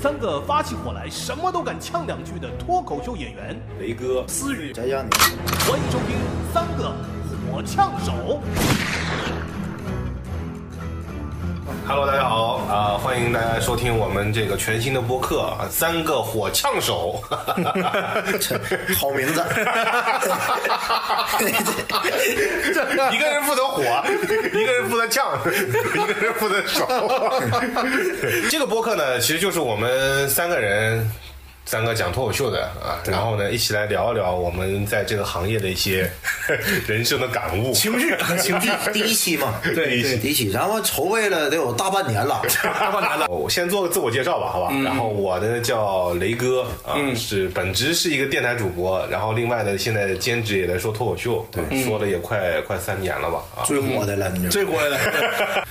三个发起火来什么都敢呛两句的脱口秀演员雷哥、思雨，翟佳宁，欢迎收听三个火呛手。Hello，大家好啊、欢迎大家收听我们这个全新的播客啊，三个火枪手。好名字。一个人负责火，一个人负责呛，一个人负责手。这个播客呢，其实就是我们三个人。三个讲脱口秀的啊，然后呢，一起来聊一聊我们在这个行业的一些 人生的感悟。情绪，情绪，第一期嘛，对对第一期，咱们筹备了得有大半年了。大半年了。我先做个自我介绍吧，好吧？然后我呢叫雷哥啊，是本职是一个电台主播，然后另外呢现在兼职也在说脱口秀，对，说了也快快三年了吧啊。最火的了，你这最火的，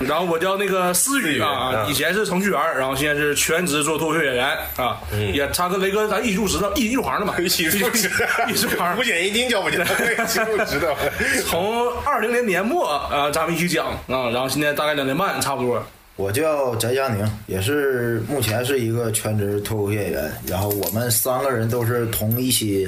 然后我叫那个思雨啊，嗯。以前是程序员，然后现在是全职做脱口秀演员啊，也他跟雷哥咱一起入职的，一起入行的嘛，一起入职，一起入行五。险一金交不叫？一起入职的。从二零年年末啊，咱们一起讲啊，然后现在大概两年半差不多。我叫翟佳宁，也是目前是一个全职脱口秀演员。然后我们三个人都是同一起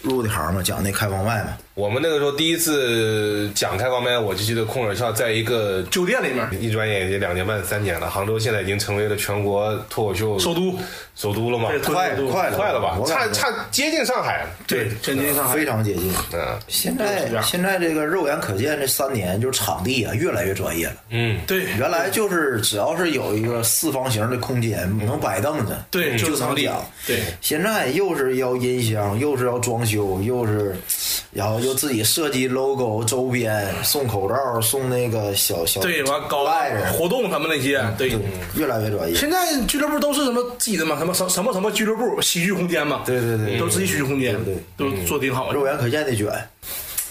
入的行嘛，讲那开放麦嘛。我们那个时候第一次讲开放麦，我就记得空耳笑在一个酒店里面，一转眼也两年半三年了，杭州现在已经成为了全国脱口秀首都，首都了嘛？快快快了吧？差差接近上海。对，接近上海非常接近。嗯现在现在这个肉眼可见，这三年就是场地啊越来越专业了。嗯，对原来就是只要是有一个四方形的空间，能摆凳子，对，就就是场地能讲。，对。现在又是要音箱，又是要装修，又是，然后又自己设计 logo、周边，送口罩，送那个小小对，完搞活动他们那些，对。对，越来越专业。现在俱乐部都是什么自己的嘛？什么什什么什么俱乐部喜剧空间嘛？对对对都是自己喜剧空间，对都做挺好的。肉眼可见的卷，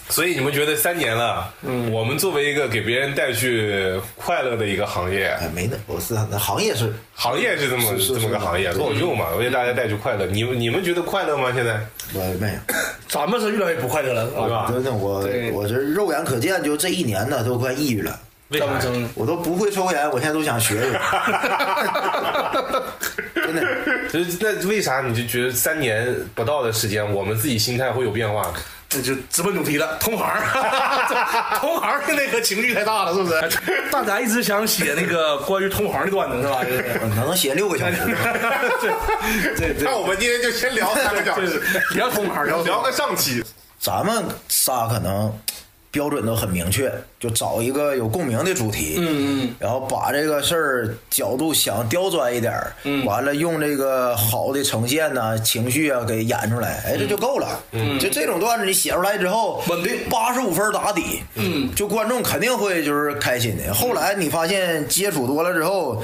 所以你们觉得三年了，嗯，我们作为一个给别人带去快乐的一个行业，哎，没那，我是那行业是行业是这么是是这么个行业，脱口秀嘛，为大家带去快乐。你们你们觉得快乐吗？现在我没有，咱们是越来越不快乐了，对吧？真的我我这肉眼可见，就这一年呢，都快抑郁了。为啥呀？咱们争我都不会抽烟，我现在都想学学。真的，就是那为啥你就觉得三年不到的时间，我们自己心态会有变化呢？这就直奔主题了，同行，同行的那个情绪太大了，是不是？大家一直想写那个关于同行的段子，是吧？就是能写六个小时。对对对那我们今天就先聊三个小时，聊同行，聊聊个上期。咱们仨可能标准都很明确，就找一个有共鸣的主题，嗯嗯，然后把这个事儿角度想刁钻一点儿，嗯，完了用这个好的呈现呐、情绪啊给演出来，哎，这就够了。嗯，就这种段子你写出来之后，稳定八十五分打底，嗯，就观众肯定会就是开心的。后来你发现接触多了之后，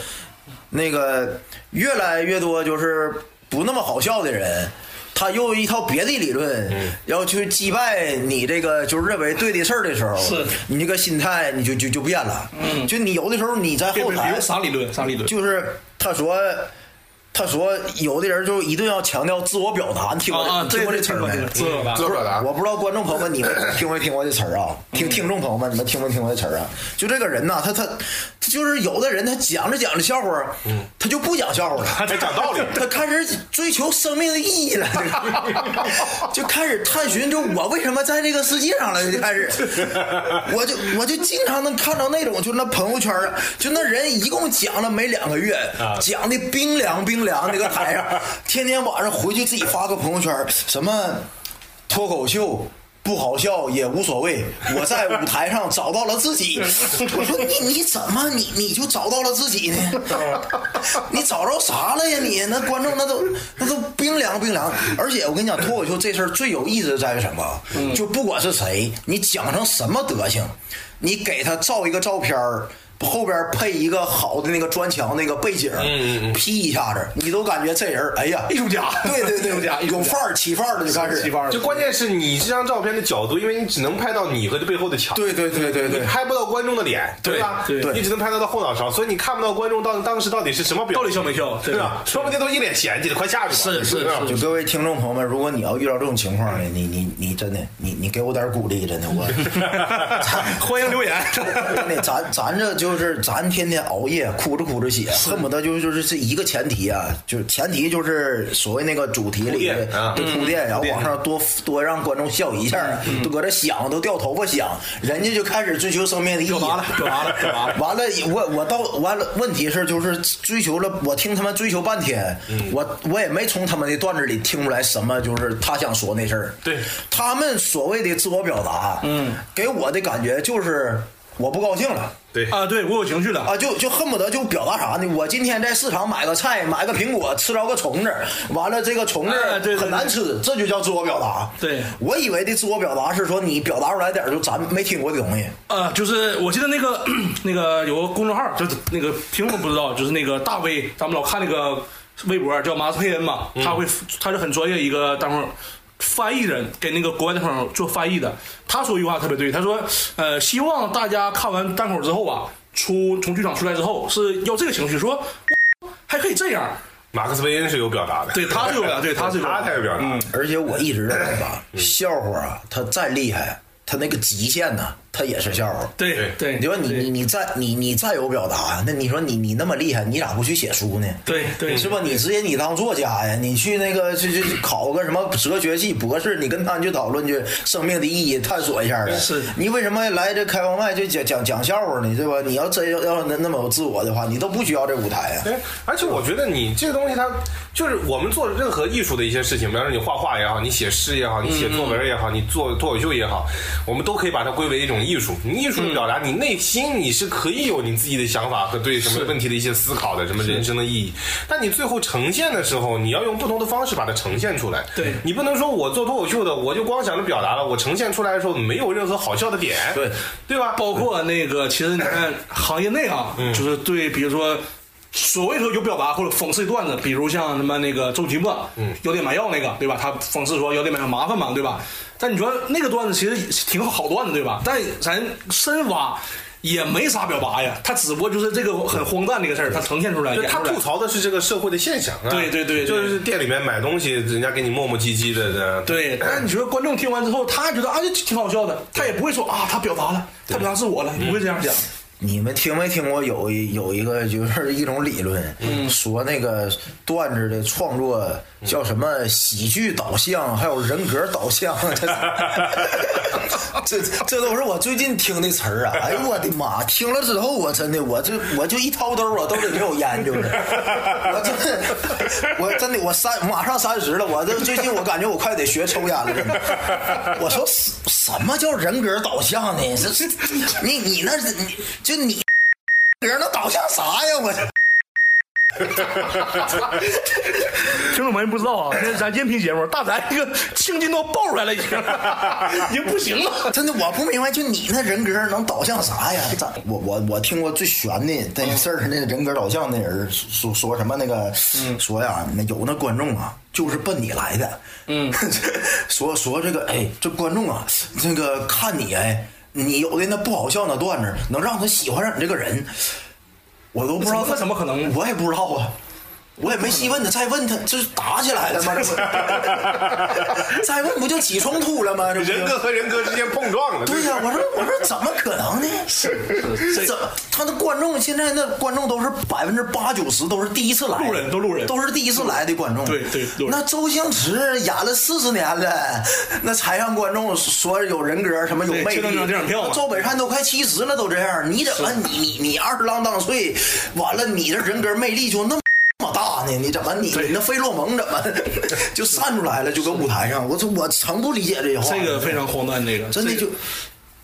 那个越来越多就是不那么好笑的人。他又一套别的理论，要去击败你这个就是认为对的事儿的时候，是你这个心态你就就就变了。嗯，就你有的时候你在后台，啥理论？啥理论？就是他说，他说有的人就一定要强调自我表达，你听过、听过这词儿没？自我表达自我表达我不知道观众朋友们你们 听没听过这词儿啊？听听众朋友们，你们听没听过这词儿啊？就这个人呐，他他他就是有的人他讲着讲着笑话，他就不讲笑话了，他讲道理 他开始追求生命的意义了，就开始探寻，就我为什么在这个世界上了？就开始，我就我就经常能看到那种，就那朋友圈啊，就那人一共讲了没两个月，啊讲的冰凉冰凉，那个台上，天天晚上回去自己发个朋友圈，什么脱口秀。不好笑也无所谓，我在舞台上找到了自己。我说你你怎么你你就找到了自己呢？你找着啥了呀你？那观众那都那都冰凉冰凉。而且我跟你讲，脱口秀这事儿最有意思的在于什么？就不管是谁，你讲成什么德行，你给他照一个照片儿。后边配一个好的那个砖墙那个背景，嗯劈一下子，你都感觉这人，哎呀，艺术家，对 对对，艺术家，艺术家。有范儿，起范儿了就开始，起范儿就关键是你这张照片的角度，因为你只能拍到你和这背后的墙，对对对对对你拍不到观众的脸，对吧？对。你只能拍到他后脑勺，所以你看不到观众当当时到底是什么表到，底笑没笑？对吧？说不定都一脸嫌弃的，快下去吧。是是是。就各位听众朋友们，如果你要遇到这种情况呢，你你你真的，你你给我点鼓励，真的我，欢迎留言。真的咱咱这就就是咱天天熬夜，哭着哭着写，恨不得就就是这一个前提啊，就是前提就是所谓那个主题里的铺垫，然后往上多多让观众笑一下，都搁这想，都掉头发想，人家就开始追求生命的意义。完了。完了，我我到完了，问题是就是追求了，我听他们追求半天，我我也没从他们的段子里听出来什么，就是他想说那事儿。对他们所谓的自我表达，嗯，给我的感觉就是我不高兴了。对啊，对我有情绪了。啊，就就恨不得就表达啥呢？我今天在市场买个菜，买个苹果，吃着个虫子，完了这个虫子很难吃，这就叫自我表达。对我以为的自我表达是说你表达出来点儿就咱没听过的东西。啊，就是我记得那个 那个有个公众号，就是那个苹果不知道，就是那个大 V，，咱们老看那个微博叫马斯佩恩嘛，他会他是很专业一个单口翻译人，给那个国外的朋友做翻译的。他说一句话特别对，他说呃，希望大家看完单口之后啊，出从剧场出来之后是要这个情绪，说还可以这样。马克思韦恩是有表达的，对，他是有表达，对，他是有的他才有表达。而且我一直认为吧，笑话啊，他再厉害，他那个极限呢，它也是笑话。对对，你说你你你再你你再有表达，那你说你你那么厉害，你咋不去写书呢？对对是吧？你直接你当作家呀，你去那个去去去考个什么哲学系博士，你跟他去讨论去生命的意义，探索一下呗。是你为什么来这开放麦就讲讲讲笑话呢？对吧？你要真要要那那么有自我的话，你都不需要这舞台啊。对，而且我觉得你这个东西，它就是我们做任何艺术的一些事情，比方说你画画也好，你写诗也好，你写作文也好，你做脱口秀也好，我们都可以把它归为一种艺术。你艺术的表达，你内心你是可以有你自己的想法和对什么问题的一些思考的，什么人生的意义。但你最后呈现的时候，你要用不同的方式把它呈现出来。对你不能说我做脱口秀的，我就光想着表达了，我呈现出来的时候没有任何好笑的点。对，对吧？包括那个，其实你看行业内啊，就是对，比如说所谓说有表达或者讽刺的段子，比如像什么那个周奇墨，嗯，药店买药那个，对吧？他讽刺说药店买药麻烦嘛，对吧？但你说那个段子其实挺好段子，对吧？但咱深挖。也没啥表达呀，他只不过就是这个很荒诞这个事儿，他呈现出来，就他吐槽的是这个社会的现象啊。对对对对就是店里面买东西，人家给你磨磨唧唧的的。对，但是你说观众听完之后，他觉得啊，这挺好笑的，他也不会说啊，他表达了，他表达是我了，不会这样讲。你们听没听过有一有一个就是一种理论，说那个段子的创作叫什么喜剧导向，还有人格导向，这这这都是我最近听的词儿啊！哎呦我的妈！听了之后，我真的我就我就一掏兜啊，兜里没有烟就是，我真的我真的我三马上三十了，我这最近我感觉我快得学抽烟了，真的。我说什什么叫人格导向呢？这这你你那是你就你人能导向啥呀？我 听众朋友不知道啊，咱音频节目，大咱这个青筋都爆出来了，已经 已经不行了。真的我不明白，就你那人格能导向啥呀？咋 我我我听过最悬的那事儿，那人格导向那人说说什么那个说呀，那有那观众啊，就是奔你来的。嗯，说说这个哎，这观众啊，这个看你哎，你有的那不好笑那段子，能让他喜欢上你这个人。我都不知道他怎么可能我也不知道啊，我也没细问他，再问他这是打起来了吗？这不，再问不就起冲突了吗？这人格和人格之间碰撞了。对呀、我说我说怎么可能呢？是这怎么？他的观众现在那观众都是百分之八九十都是第一次来，路人都路人都是第一次来的观众。对对那周星驰演了四十年了，那才让观众说有人格，什么有魅力对这张电影票嘛。周北山都快七十了，都这样，你怎么你你你二十啷当岁，完了你的人格魅力就那么。那么大呢？你怎么你对你那费洛蒙怎么 就散出来了？就搁舞台上，我说我成不理解这句话。这个非常荒诞，这个真的就，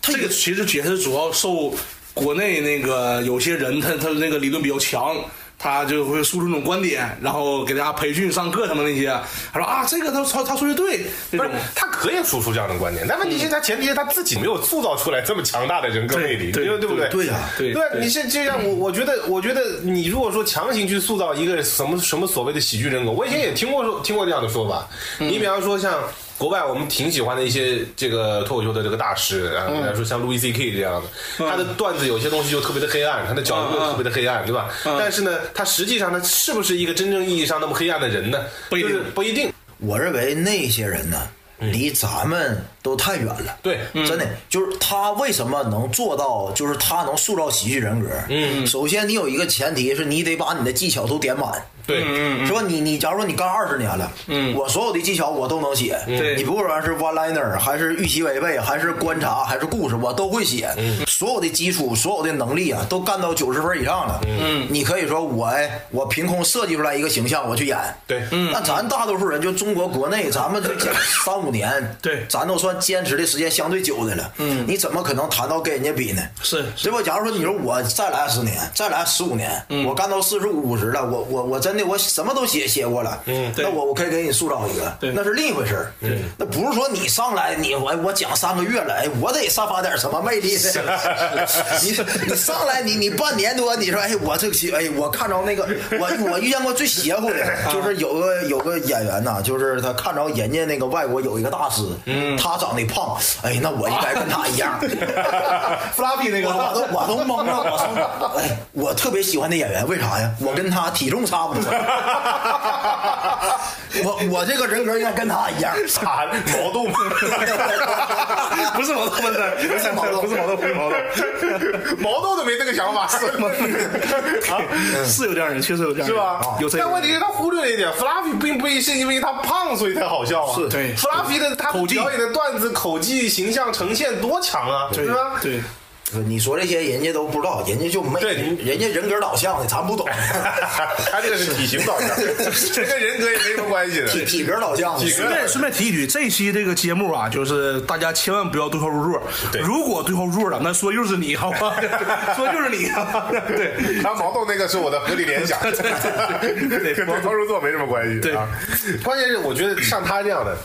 这个其实也是主要受国内那个有些人他他那个理论比较强，他就会输出那种观点，然后给大家培训上课什么那些。他说啊，这个他他他说的对，这不是，他可以输出这样的观点，但问题是他前提是他自己没有塑造出来这么强大的人格魅力，对对对对不对？对呀对对，你是这样，我我觉得，我觉得你如果说强行去塑造一个什么什么所谓的喜剧人格，我以前也听过说听过这样的说法。你比方说像国外我们挺喜欢的一些这个脱口秀的这个大师啊，比方说像路易 C K 这样的，他的段子有些东西就特别的黑暗，他的角度又特别的黑暗，对吧？但是呢，他实际上他是不是一个真正意义上那么黑暗的人呢？不一定不一定。我认为那些人呢，离咱们都太远了。对真的就是他为什么能做到，就是他能塑造喜剧人格。嗯，首先你有一个前提是你得把你的技巧都点满。对，是吧？你你假如说你干二十年了，嗯，我所有的技巧我都能写，对。你不管是 one liner 还是预期违背，还是观察，还是故事，我都会写，所有的基础，所有的能力啊，都干到九十分以上了，嗯，你可以说我哎，我凭空设计出来一个形象，我去演，对。嗯，那咱大多数人就中国国内，咱们就讲 三五年，对。咱都算坚持的时间相对久的了，嗯，你怎么可能谈到跟人家比呢？是对吧？假如说你说我再来十年，再来十五年，我干到四十五五十了，我我我真的我什么都写写过了，嗯，对。那我我可以给你塑造一个，对。那是另一回事儿，嗯，那不是说你上来你我我讲三个月了，哎，我得散发点什么魅力。呢？你你上来你你半年多，你说哎我这个哎我看着那个我我遇见过最邪乎的，就是有个有个演员呐，就是他看着人家那个外国有一个大师，嗯，他长得胖，哎，那我应该跟他一样。弗拉皮那个我都我都懵了，我说，哎，我特别喜欢那演员，为啥呀？我跟他体重差不多，我我这个人格应该跟他一样，啥毛豆吗？不是毛豆不是不是毛豆不是毛豆不是毛豆，毛豆都没这个想法，是啊是有这样人，确实有这样人，是吧？有这。但问题是，他忽略了一点，Fluffy 并不是因为他胖所以才好笑啊。是对，Fluffy 的他口技表演的段子、口技、形象呈现多强啊，对对吧？对，你说这些人家都不知道，人家就没，对人家人格导向的，咱不懂，他这个是体型导向，这跟人格也没什么关系的。体体格导向的。体格顺便顺便提一句，这期这个节目啊，就是大家千万不要对号入座。对如果对号入座了，那说就是你，好吧？说就是你，对。他毛豆那个是我的合理联想，对对跟对号入座没什么关系。对啊，关键是我觉得像他这样的。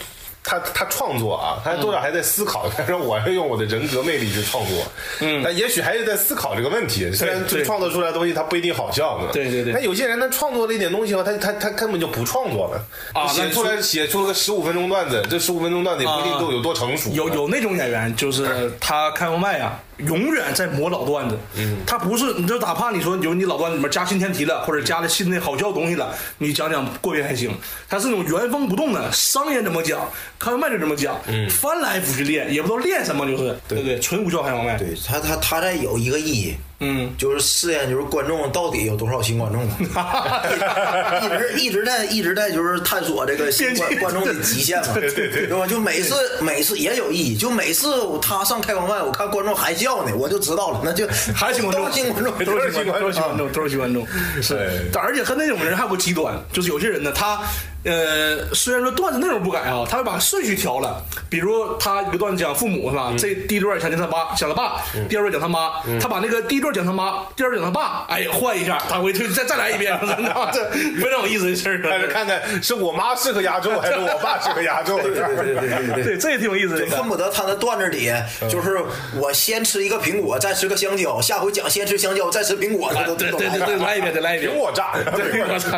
他他创作啊，他多少还在思考。他说我要用我的人格魅力去创作，嗯，但也许还是在思考这个问题。虽然对创作出来的东西他不一定好笑呢，对对对但有些人他创作了一点东西后，他他他根本就不创作了啊写出来写出了个十五分钟段子，这十五分钟段子也不一定都有多成熟。有有那种演员，就是他开过麦啊，永远在磨老段子。嗯，他不是，你就哪怕你说，就是你老段子里面加新前提了，或者加了新的好笑的东西了，你讲讲过瘾还行。他是那种原封不动的，商演怎么讲，开放麦就怎么讲，嗯，翻来覆去练，也不知道练什么，就是对不对？纯无效开放麦。对他他他在有一个意义，嗯，就是试验就是观众到底有多少新观众，一直一直在一直在就是探索这个新观观众的极限嘛，对对对。对吧？就每次每次也有意义，就每次他上开放麦，我看观众还笑呢，我就知道了，那就还是新观众，都是新观众，都是新观众，都是新观众，是而且和那种人还有个极端，就是有些人呢，他呃，虽然说段子内容不改啊，他会把顺序调了。比如他一个段子讲父母是吧？这第一段讲他爸，讲他爸；第二段讲他妈。他把那个第一段讲他妈，第二段讲他爸，哎，换一下，他会再再来一遍，你知道吗？这非常有意思的事儿。但是看看是我妈适合压轴还是我爸适合压轴。对对对对对对。对，这也挺有意思的。恨不得他的段子里，就是我先吃一个苹果，再吃个香蕉，下回讲先吃香蕉，再吃苹果，他都对都对对对，来一遍，再来一遍苹。果炸，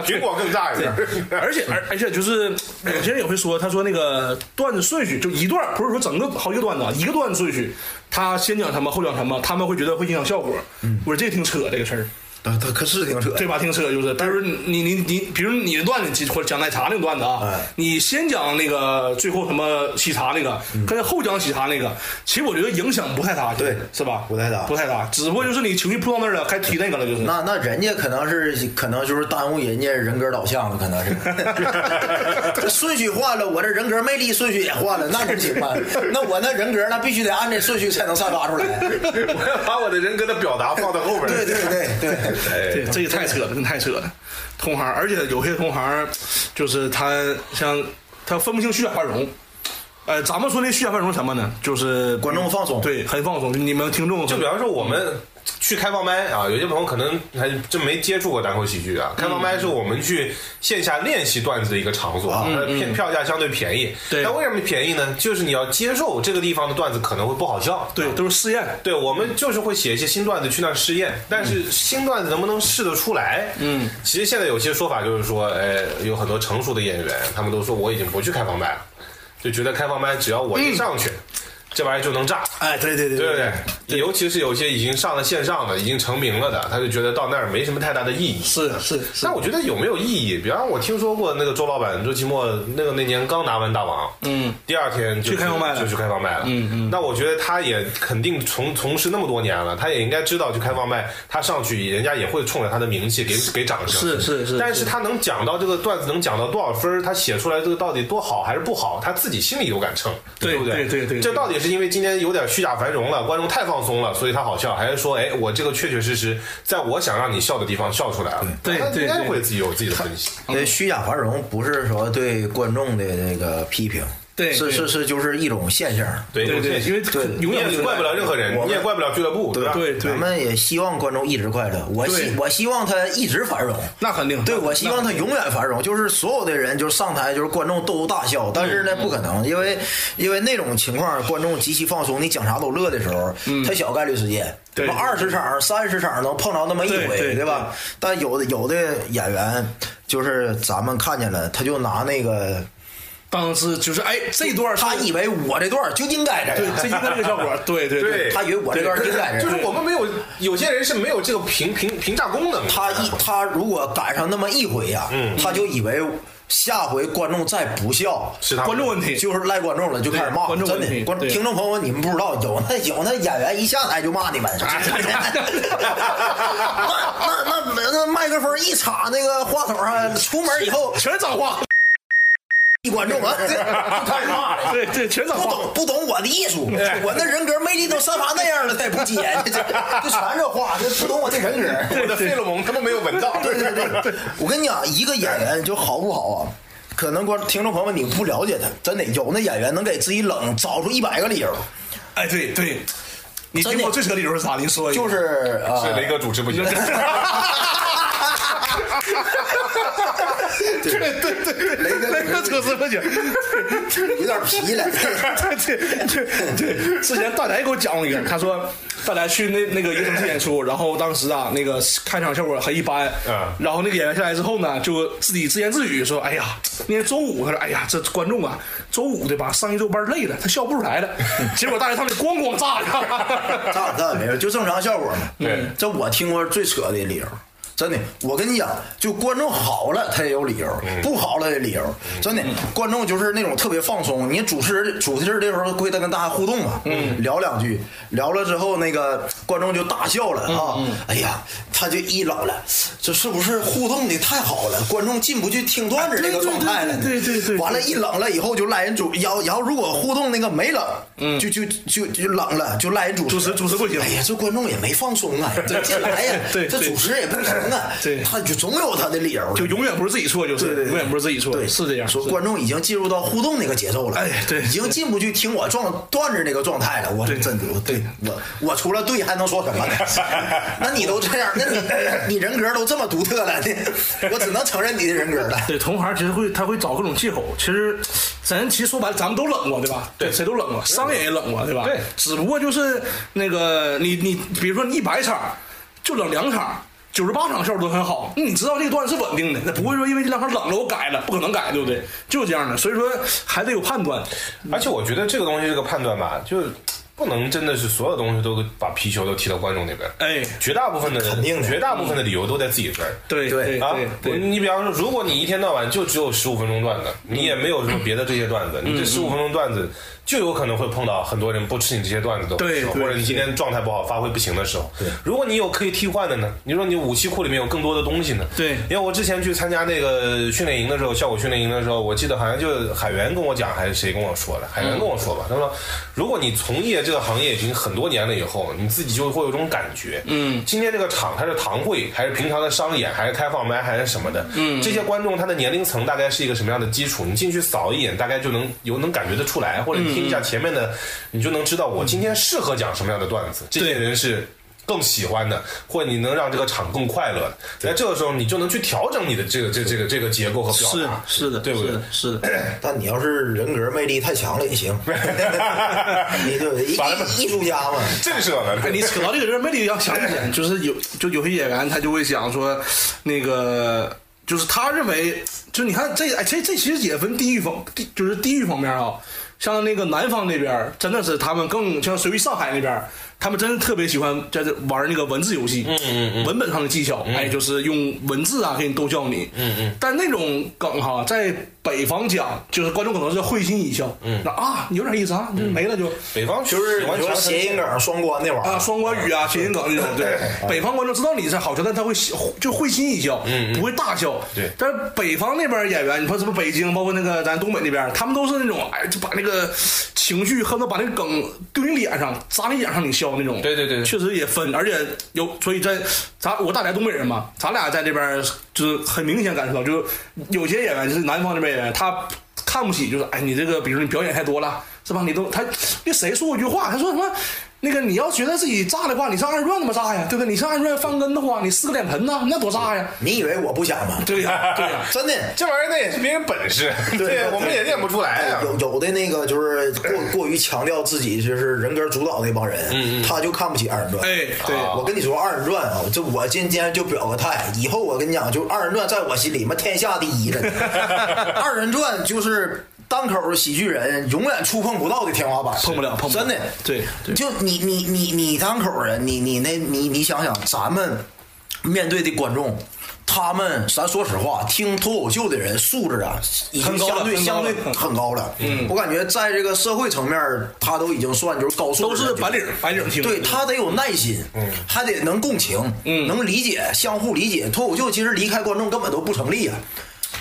苹果更炸一点。而且而而且就是有些人也会说，他说那个段子顺序就一段，不是说整个好几个段子，啊，一个段子顺序，他先讲什么后讲什么，他们会觉得会影响效果。我说这挺扯这个事儿。他他可是挺扯，对吧？挺扯，就是，但是你你你，比如你的段子，或者讲奶茶那个段子啊，哎你先讲那个最后什么喜茶那个，跟后讲喜茶那个，其实我觉得影响不太大，对是吧？不太大不太大，只不过就是你情绪扑到那儿了，该提那个了，就是。那那人家可能是可能就是耽误人家人格导向了，可能是 这顺序换了，我这人格魅力顺序也换了，那不行啊？那我那人格那必须得按这顺序才能散发出来。我要把我的人格的表达放到后边。对对对对，哎对，这也太扯了，真太扯了。同行，而且有些同行，就是他像他分不清虚假繁荣。呃，咱们说那虚假繁荣什么呢？就是观众放松对，很放松。你们听众就比方说我们去开放麦啊，有些朋友可能还真没接触过单口喜剧啊。开放麦是我们去线下练习段子的一个场所，票票价相对便宜。对那为什么便宜呢？就是你要接受这个地方的段子可能会不好笑。对，都是试验。对，我们就是会写一些新段子去那儿试验，但是新段子能不能试得出来？嗯，其实现在有些说法就是说，哎，有很多成熟的演员，他们都说我已经不去开放麦了，就觉得开放麦只要我一上去，这玩意儿就能炸。哎，对对对对对对？尤其是有些已经上了线上的、已经成名了的，他就觉得到那儿没什么太大的意义。是是是那，我觉得有没有意义？比方我听说过那个周老板周奇墨，那个那年刚拿完大王，嗯，第二天就去开放麦了就去开放麦了。嗯嗯那我觉得他也肯定从从事那么多年了，他也应该知道，去开放麦，他上去人家也会冲着他的名气给给掌声。是是是但是他能讲到这个段子能讲到多少分儿他写出来这个到底多好还是不好，他自己心里有杆秤，对不对？对对对这到底是因为今天有点虚假繁荣了，观众太放松了，所以他好笑，还是说，哎，我这个确确实实在我想让你笑的地方笑出来了？对他应该对对会自己有自己的分析。这虚假繁荣不是说对观众的那个批评，对对是是是就是一种现象。对对对，因为对永远怪不了任何人，我们你也怪不了俱乐部，对吧？对对咱，们也希望观众一直快乐，我希我希望他一直繁荣。那肯定，对，我希望他永远繁荣，就是所有的人就是上台就是观众都大笑，但是呢不可能，因为因为那种情况观众极其放松，你讲啥都乐的时候，他小概率事件，对二十场三十场能碰着那么一回，对对吧？但有的有的演员就是咱们看见了，他就拿那个当时就是哎，这段他以为我这段就应该这样，对这应该这个效果，对对对。他以为我这段应该这就是。我们没有，有些人是没有这个评评评价功能的。他一他如果赶上那么一回呀、他就以为下回观众再不笑，是他观众问题，就是赖观众了，就开始骂。观众真的，观对听众朋友们，你们不知道，有那 有那演员一下台就骂你们，那那那那那麦克风一插那个话筒上，出门以后全是脏话，一观众啊，就开始骂了。对对，全是脏话不懂，不懂我的艺术，我那人格魅力都散发那样了，他也不接，这这就全这话，这不懂我的人格。我的费洛蒙他们没有闻到。对对对，我跟你讲，一个演员就好不好啊？可能观听众朋友们你不了解他，真的有那演员能给自己冷找出一百个理由，哎，对对，你听过最扯的理由是啥？您说一个，就是呃，是雷哥主持不行。对对对对，雷哥雷哥扯死不行，有点皮了。对对对，之前大宅给我讲过一个，他说大宅去那那个一个城市演出，然后当时啊那个开场效果很一般，嗯然后那个演员下来之后呢，就自己自言自语说：“哎呀，那天周五他说，哎呀，这观众啊，周五对吧，上一周班累了，他笑不出来了。”结果大宅上来咣咣炸了，炸炸没有，就正常效果嘛。对这我听过最扯的理由。真的，我跟你讲，就观众好了，他也有理由；不好了也有理由。真的，观众就是那种特别放松。你主持人主持人的时候归他跟大家互动嘛，嗯，聊两句，聊了之后，那个观众就大笑了啊！哎呀，他就一冷了，这是不是互动的太好了？观众进不去听段子这个状态了呢？对对对完了，一冷了以后就赖人主，然后然后如果互动那个没冷，嗯，就就就就冷了，就赖人主主持主持不行。哎呀，这观众也没放松啊，这进来呀，这主持也不行啊，对。他就总有他的理由，就永远不是自己错，就是永远不是自己错，对，是这样。说观众已经进入到互动那个节奏了，哎对。已经进不去听我状段子那个状态了。我对。真的，我对。我我除了对还能说什么呢？那你都这样，那你 你人格都这么独特了，你 我只能承认你的人格了。对，同行其实会他会找各种借口。其实 咱其实说白了，咱们都冷过，对吧？对，谁都冷过，商人也冷过，对吧？对只不过就是那个你你比如说你一百场就冷两场。九十八场效果都很好，那你知道这个段子是稳定的，那不会说因为这两场冷了我改了，不可能改，对不对？就是这样的，所以说还得有判断。而且我觉得这个东西这个判断吧，就是不能真的是所有东西都把皮球都踢到观众那边。哎，绝大部分的肯定的绝大部分的理由都在自己这儿。对对啊对，对，你比方说，如果你一天到晚就只有十五分钟段子，你也没有什么别的这些段子，你这十五分钟段子就有可能会碰到很多人不吃你这些段子的时候，或者你今天状态不好，发挥不行的时候。如果你有可以替换的呢？你说你武器库里面有更多的东西呢？对因为我之前去参加那个训练营的时候，效果训练营的时候，我记得好像就海源跟我讲，还是谁跟我说的？海源跟我说吧，他说，如果你从业这个行业已经很多年了以后，你自己就会有种感觉，嗯，今天这个场它是堂会，还是平常的商演，还是开放麦，还是什么的，嗯，这些观众他的年龄层大概是一个什么样的基础？你进去扫一眼，大概就能有能感觉得出来，或者你听一下前面的，你就能知道我今天适合讲什么样的段子，这些人是。更喜欢的，或者你能让这个场更快乐的，在这个时候你就能去调整你的这个这这个这个结构和表是达，是的，对不对？是的，是的。但你要是人格魅力太强了也行，你就艺艺术家嘛，震慑了，哎，你扯到这个人魅力要强一点，就是有就有些演员他就会想说，那个就是他认为，就你看这哎这这其实也分地域方地就是地域方面啊。像那个南方那边，真的是他们更像属于上海那边，他们真的特别喜欢在这玩那个文字游戏，嗯嗯嗯，文本上的技巧，哎，就是用文字啊给你逗笑你，嗯嗯。但那种梗哈，在北方讲，就是观众可能是会心一笑，嗯，那啊有点意思啊，就没了就。北方就是喜欢强谐音梗、双关那玩意儿。啊，双关语啊，谐音梗那种，对，北方观众知道你是好笑，但他会就会心一笑，嗯，不会大笑。对。但是北方那边演员，你说什么北京，包括那个咱东北那边，他们都是那种，哎，就把那个情绪恨不得把那个梗丢你脸上，砸你脸上你笑那种。对对对对确实也分，而且有，所以在咱我大连东北人嘛，咱俩在这边就是很明显感受到，就是有些演员就是南方这边演员，他看不起，就是哎，你这个比如说你表演太多了，是吧？你都他那谁说过一句话，他说什么？那个你要觉得自己炸的话，你上二人转怎么炸呀？对不对？你上二人转翻跟头啊，你四个脸盆呐，那多炸呀！你以为我不想吗？对呀，对呀。真的。这玩意儿那也是别人本事，对我们也练不出来啊。有有的那个就是过 过于强调自己就是人格主导那帮人，他就看不起二人转。哎对我跟你说二人转啊，这我今天就表个态，以后我跟你讲，就二人转在我心里嘛天下第一了。二人转就是单口喜剧人永远触碰不到的天花板，碰不了碰不了真的。对对就你你你你单口人，你你那你你想想，咱们面对的观众。他们，咱说实话，听脱口秀的人素质啊，已经相对相对很高了。嗯，我感觉在这个社会层面，他都已经算就是高素都质的是白领白领听。对他得有耐心，嗯，还得能共情，嗯，能理解，相互理解。脱口秀其实离开观众根本都不成立啊。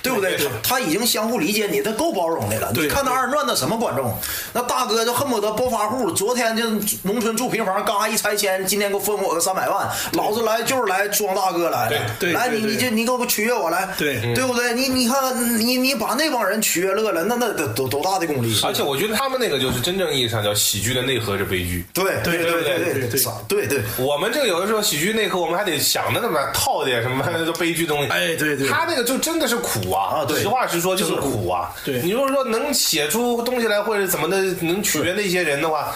对不对？他已经相互理解你，他够包容的了。你对看那二人转那什么观众，那大哥就恨不得暴发户。昨天就农村住平房，嘎一拆迁，今天给我分我个三百万，老子来就是来装大哥来的。来你对对对你就你给我取悦我来，对对不对？你你看你你把那帮人取悦乐了，那那得多多大的功力？而且我觉得他们那个就是真正意义上叫喜剧的内核是悲剧。对对对对对对对对对。我们这个有的时候喜剧内核，我们还得想着那么套点什么都悲剧东西。哎对对他那个就真的是苦啊！啊对实话实说就是苦啊。对你如果说能写出东西来，或者怎么的，能取悦那些人的话，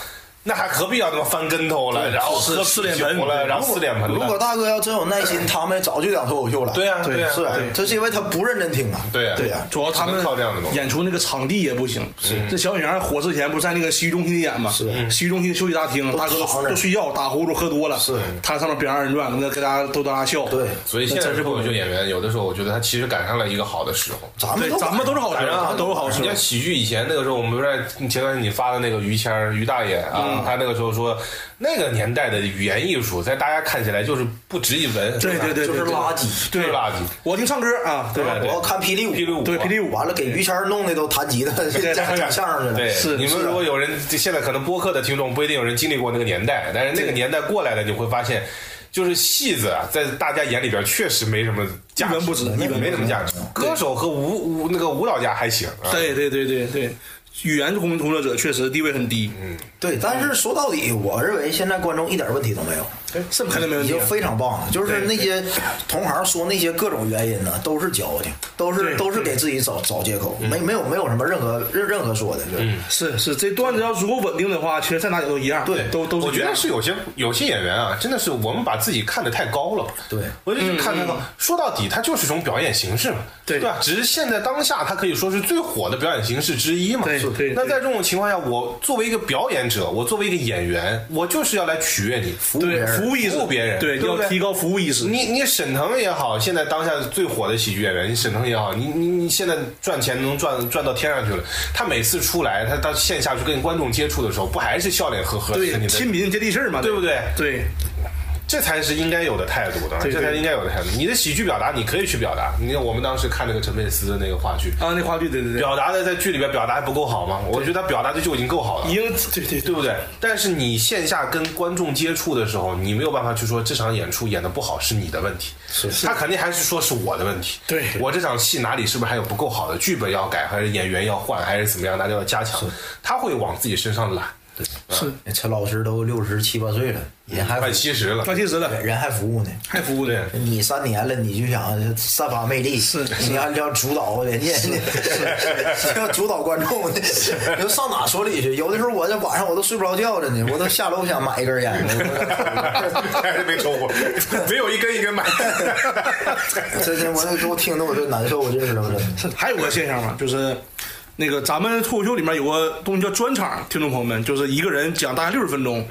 那还何必要那么翻跟头了，然后是喝是脸盆了，然后四脸盆。如果大哥要真有耐心，他们早就讲脱口秀了。对呀对呀是吧对这是因为他不认真听啊。对呀对呀。主要他们演出那个场地也不行。这小演员火之前不是在那个洗浴中心演吗？是洗浴中心休息大厅，大哥都都睡觉，打呼噜喝多了。是他上面表演二人转，那给大家逗大家笑。对所以现在真是不脱口秀演员有的时候，我觉得他其实赶上了一个好的时候。咱们都咱们都是好事赶上儿，都是好事儿你像。喜剧以前那个时候，我们不是前段时间你发的那个于谦于大爷啊，他那个时候说，那个年代的语言艺术，在大家看起来就是不值一文，对对对，就是垃圾对垃圾。我听唱歌啊，对吧？我要看霹雳舞，霹雳舞对霹雳舞完了给于谦儿弄的都弹吉他、讲讲相声去了。对，是你们如果有人现在可能播客的听众不一定有人经历过那个年代，但是那个年代过来的，你会发现，就是戏子啊，在大家眼里边确实没什么价值，一文不值一文没什么价值。歌手和舞舞那个舞蹈家还行啊，对对对对对，语言工工作者确实地位很低，嗯，对，但是说到底，我认为现在观众一点问题都没有，是肯定没问题已经。非常棒了。就是那些同行说那些各种原因呢，都是矫情，都是都是给自己找找借口，没没有没有什么任何任任何说的，就是是是，这段子要如果稳定的话，其实在哪里都一样，对都都是我觉得是有些有些演员啊，真的是我们把自己看得太高了。对我就是看太高。说到底，它就是一种表演形式嘛，对吧？只是现在当下，它可以说是最火的表演形式之一嘛。对对对那在这种情况下，我作为一个表演者，我作为一个演员，我就是要来取悦你，服对服务意识，服务别人，要提高服务意识。你你沈腾也好，现在当下最火的喜剧演员，你沈腾也好，你你你现在赚钱能赚赚到天上去了。他每次出来，他到线下去跟观众接触的时候，不还是笑脸呵呵的？对亲民接地气儿嘛，对不对对，这才是应该有的态度的，对这才是应该有的态度。你的喜剧表达，你可以去表达。你看我们当时看那个陈佩斯的那个话剧，啊，那话剧，对对对，表达的在剧里边表达还不够好吗？我觉得他表达的就已经够好了已。经对对对不对？但是你线下跟观众接触的时候，你没有办法去说这场演出演的不好是你的问题，是他肯定还是说是我的问题。对我这场戏哪里是不是还有不够好的剧本要改，还是演员要换，还是怎么样，大家要加强？他会往自己身上揽，是陈老师都六十七八岁了，人还快七十了。快七十了，人还服务呢。还服务的，你三年了，你就想散发魅力，是你要要主导人家，要主导观众，你说上哪说理去？有的时候我这晚上我都睡不着觉了呢，我都下楼想买一根烟，还是没抽过，没有一根一根买。这这我给我听的我就难受，我就是我真的。还有个现象嘛，就是那个咱们脱口秀里面有个东西叫专场，听众朋友们，就是一个人讲大概六十分钟。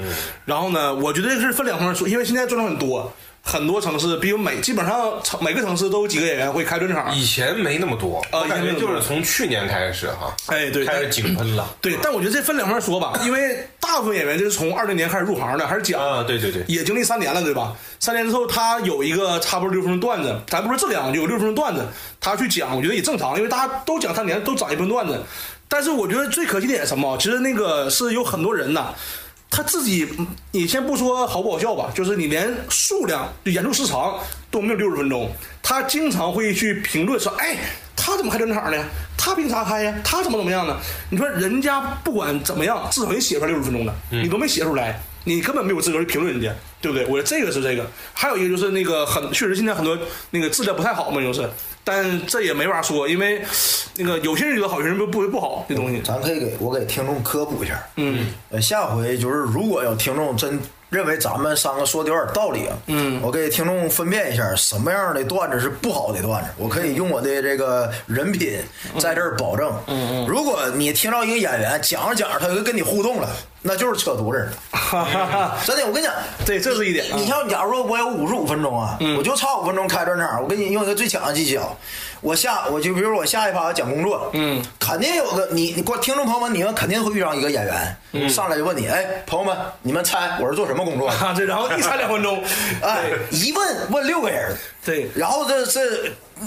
然后呢，我觉得这是分两方面说，因为现在专场很多，很多城市，比如每基本上城每个城市都有几个演员会开专场。以前没那么多，呃我感觉以前没那么多就是从去年开始哈，哎，对，开始井喷了。对，但我觉得这分两面说吧，因为大部分演员就是从二零年开始入行的，还是讲啊，对对对，也经历三年了，对吧？三年之后，他有一个差不多六分钟段子，咱不说质量，就有六分钟段子，他去讲，我觉得也正常，因为大家都讲三年，都讲一分段子。但是我觉得最可惜的点是什么？其实那个是有很多人呐，他自己，嗯你先不说好不好笑吧，就是你连数量就演出时长都没有六十分钟，他经常会去评论说，哎。他怎么开专场呢？他凭啥开呀？他怎么怎么样呢？你说人家不管怎么样，至少也写出来六十分钟的，你都没写出来，你根本没有资格去评论人家，对不对？我说这个是这个，还有一个就是那个很确实现在很多那个质量不太好嘛，就是，但这也没法说，因为那个有些人觉得好，有些人不不不好，这东西。咱可以给我给听众科普一下。嗯，呃，下回就是如果有听众真认为咱们三个说的有点道理啊，嗯，我给听众分辨一下什么样的段子是不好的段子，我可以用我的这个人品在这儿保证。嗯嗯，如果你听到一个演员讲着讲着他就跟你互动了，那就是扯犊子。哈哈哈，真的，我跟你讲，对，这是一点啊。你像，假如说我有五十五分钟啊，我就差五分钟开专场，我给你用一个最强的技巧，我下我就比如说我下一趴讲工作，嗯，肯定有个你你观听众朋友们，你们肯定会遇上一个演员，上来就问你，哎，朋友们，你们猜我是做什么工作？这然后 一猜两分钟，哎，一问问六个人，对，然后这这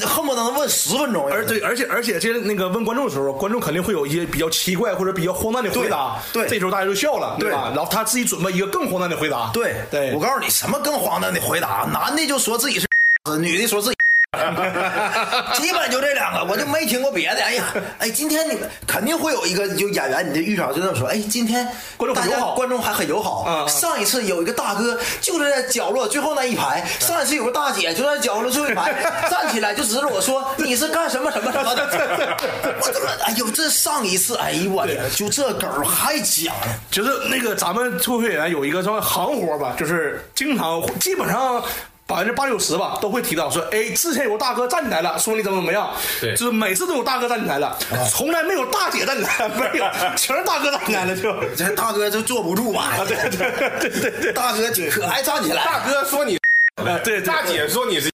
恨不得能问十分钟，而对，而且而且这那个问观众的时候，观众肯定会有一些比较奇怪或者比较荒诞的回答，对对。这时候大家就笑了，对。吧？然后他自己准备一个更荒诞的回答，对对，我告诉你，什么更荒诞的回答？男的就说自己是，女的说自己。基本就这两个，我就没听过别的。哎呀，哎，今天你们肯定会有一个就演员，你的预场就这么说。哎，今天观众很友好观众还很友好。上一次有一个大哥就在角落最后那一排，上一次有个大姐就在角落最后一排，站起来就指着我说你是干什么什么什么的。我怎么？哎呦，这上一次，哎呦我天，就这梗还讲。就是那个咱们脱口秀演员有一个叫行活吧，就是经常基本上。百分之八九十吧，都会提到说，哎，之前有个大哥站起来了，说你怎么怎么样，对就是每次都有大哥站起来了，从来没有大姐站起来，没有，全是大哥站起来了，就，这大哥就坐不住嘛，对对对对对，大哥可爱站起来。大哥说你，啊对对，大姐说你是，